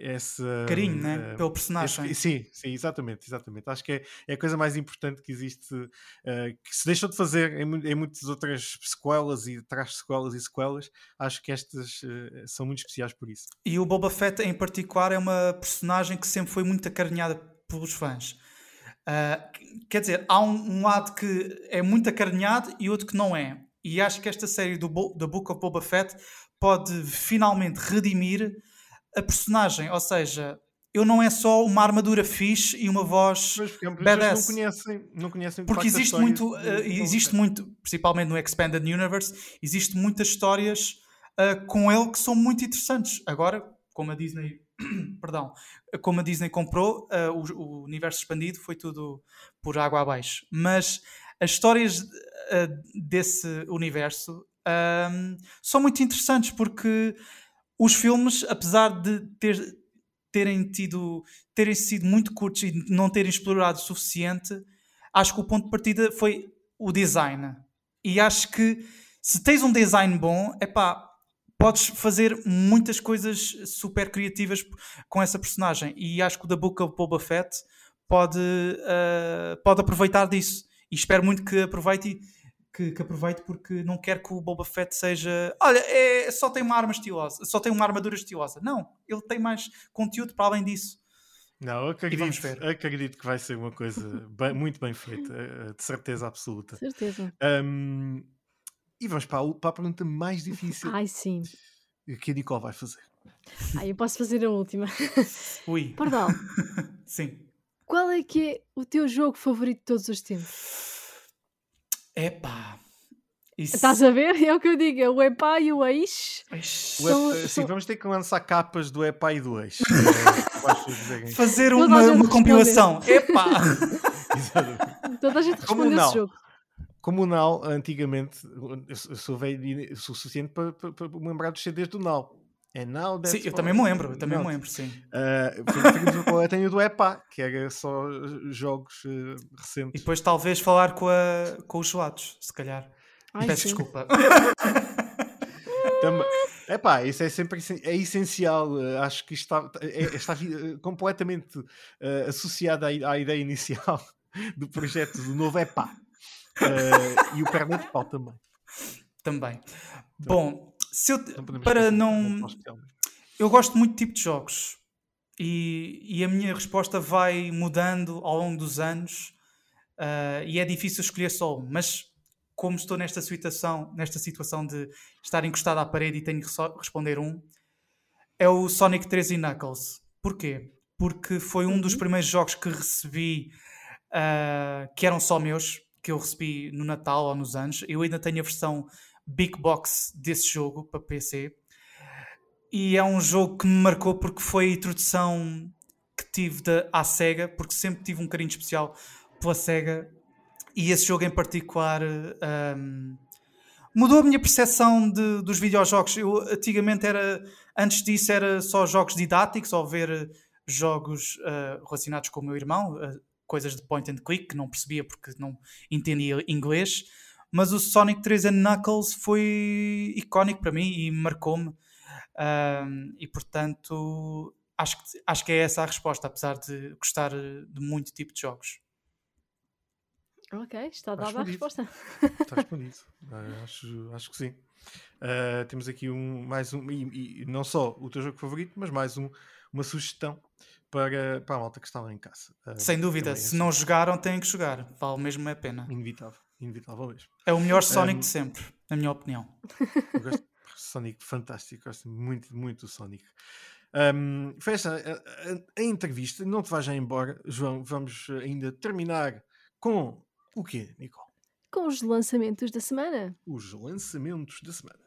esse carinho né? Uh, pelo personagem. Esse, sim, sim, exatamente, exatamente. Acho que é, é a coisa mais importante que existe, uh, que se deixou de fazer em, em, muitas outras sequelas e traz sequelas e sequelas. Acho que estas uh, são muito especiais por isso. E o Boba Fett, em particular, é uma personagem que sempre foi muito acarinhada pelos fãs. quer dizer, há um, um, lado que é muito acarinhado e outro que não é. E acho que esta série do, Bo do Book of Boba Fett pode finalmente redimir a personagem, ou seja, eu não é só uma armadura fixe e uma voz Mas, porque, badass. Não conhecem, não conhecem porque existe muito, uh, existe muito, principalmente no Expanded Universe, existe muitas histórias uh, com ele que são muito interessantes. Agora, como a Disney, perdão, como a Disney comprou uh, o, o, universo expandido, foi tudo por água abaixo. Mas as histórias desse universo são muito interessantes porque os filmes, apesar de ter, terem tido terem sido muito curtos e não terem explorado o suficiente, acho que o ponto de partida foi o design. E acho que se tens um design bom, é pá, podes fazer muitas coisas super criativas com essa personagem. E acho que o The Book of Boba Fett pode, uh, pode aproveitar disso. E espero muito que aproveite que, que aproveite porque não quer que o Boba Fett seja. Olha, é, só tem uma arma estilosa, só tem uma armadura estilosa. Não, ele tem mais conteúdo para além disso. Não, acredito, acredito que vai ser uma coisa bem, muito bem feita, eh, de certeza absoluta. Certeza. Um, e vamos para a, para a, pergunta mais difícil. Ai, sim. Que a Nicole vai fazer. Ai, eu posso fazer a última. Ui. Pardal. sim. Qual é que é o teu jogo favorito de todos os tempos? Epá. Isso... Estás a ver? É o que eu digo, é o epá e o ex. São, Sim, são... vamos ter que lançar capas do epá e do ex. É, Fazer uma, uma compilação. Epá! Toda a gente responde esse jogo. Como o Nau, antigamente, eu sou velho sou suficiente para, para, para me lembrar dos CDs do Nau. É Now Sim, eu também me lembro, eu também me lembro, sim. Uh, eu tenho o do EPA, que era só jogos uh, recentes. E depois talvez falar com, a, com os gelados, se calhar. Ai, Peço sim. desculpa. Também, epá, isso é sempre é essencial. Acho que está, é, está completamente uh, associado à, à, ideia inicial do projeto do novo EPA. Uh, e o perna de pau também. Também. Bom, se eu, não para não. Eu gosto muito de tipo de jogos. E, e a minha resposta vai mudando ao longo dos anos. Uh, e é difícil escolher só um. Mas como estou nesta situação, nesta situação de estar encostado à parede e tenho que responder um, é o Sonic 3 e Knuckles. Porquê? Porque foi um dos uhum. primeiros jogos que recebi uh, que eram só meus, que eu recebi no Natal ou nos anos. Eu ainda tenho a versão Big Box desse jogo para PC. E é um jogo que me marcou porque foi a introdução que tive da, à SEGA, porque sempre tive um carinho especial pela SEGA. E esse jogo em particular um, mudou a minha percepção de, dos videojogos. Eu antigamente era, antes disso, era só jogos didáticos ou ver jogos uh, relacionados com o meu irmão, uh, coisas de point and click que não percebia porque não entendia inglês mas o Sonic 3 and Knuckles foi icónico para mim e marcou-me. Um, e portanto, acho que, acho que é essa a resposta, apesar de gostar de muito tipo de jogos. Ok, está dada a resposta. Está respondido. Uh, acho, acho que sim. Uh, temos aqui um, mais um, e, e, não só o teu jogo favorito, mas mais um, uma sugestão para, para a malta que está lá em casa. Uh, Sem dúvida, se assim. não jogaram, têm que jogar. Vale mesmo a pena. Inevitável inevitável mesmo. É o melhor Sonic um, de sempre, na minha opinião. Eu gosto de Sonic, fantástico, gosto muito, muito do Sonic. Um, foi esta a, a, a, entrevista, não te vais já embora, João, vamos ainda terminar com o quê, Nicole? Com os lançamentos da semana. Os lançamentos da semana.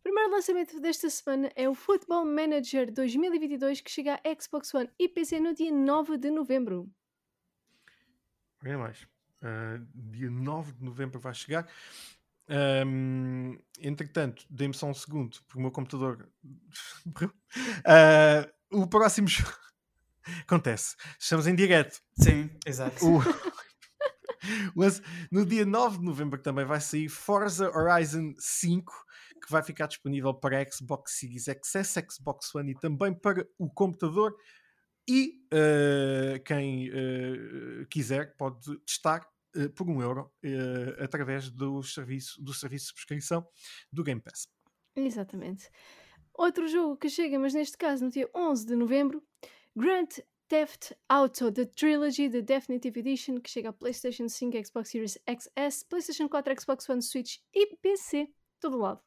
O primeiro lançamento desta semana é o Football Manager 2022 que chega a Xbox One e PC no dia 9 de novembro. Olha mais. Uh, dia 9 de novembro vai chegar. Um, entretanto, dê-me só um segundo, porque o meu computador. uh, o próximo jogo. Acontece. Estamos em direto. Sim, exato. O... no dia 9 de novembro também vai sair Forza Horizon 5, que vai ficar disponível para Xbox Series XS, Xbox One e também para o computador. E uh, quem uh, quiser pode testar uh, por um euro através do serviço, do serviço de subscrição do Game Pass. Exatamente. Outro jogo que chega, mas neste caso no dia 11 de novembro, Grand Theft Auto The Trilogy, The Definitive Edition, que chega a PlayStation 5, Xbox Series XS, PlayStation 4, Xbox One, Switch e PC, todo lado.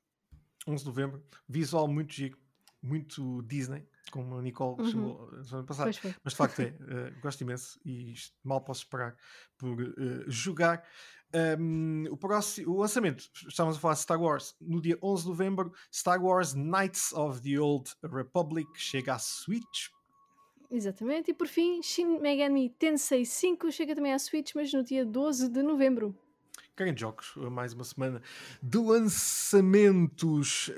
11 de novembro, visual muito giro, muito Disney, como a Nicole uhum. chamou na semana passada. Mas de facto é, uh, gosto imenso e mal posso esperar por uh, jogar. Um, o, próximo, o lançamento, estamos a falar de Star Wars, no dia 11 de novembro, Star Wars Knights of the Old Republic chega à Switch. Exatamente, e por fim, Shin Megami Tensei 5 chega também à Switch, mas no dia 12 de novembro. Querem jogos, mais uma semana de lançamentos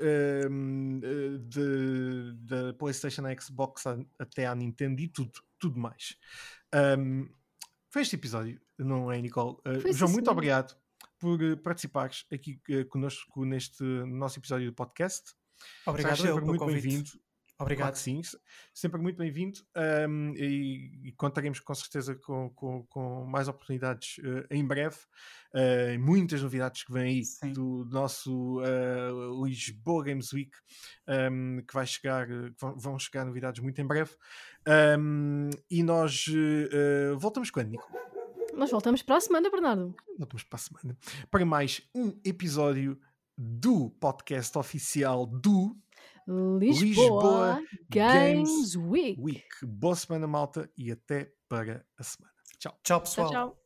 um, ehm, da PlayStation, Xbox até à Nintendo e tudo, tudo mais. Um, foi este episódio, não é, Nicole? Uh, João, muito obrigado por participares aqui uh, connosco neste nosso episódio do podcast. Obrigado, eu, muito bem-vindo. Obrigado. Claro que sim, sempre muito bem-vindo um, e, e, contaremos com certeza com, com, com mais oportunidades uh, em breve. Uh, muitas novidades que vêm aí sim. do nosso uh, Lisboa Games Week um, que vai chegar, vão chegar novidades muito em breve. Um, e nós voltamos quando, Nico? Nós voltamos para a semana, Bernardo. Voltamos para a semana para mais um episódio do podcast oficial do Lisboa, Lisboa Games, Games Week. Week. Boa semana, malta, e até para a semana. Tchau. Tchau, pessoal. Tchau, tchau.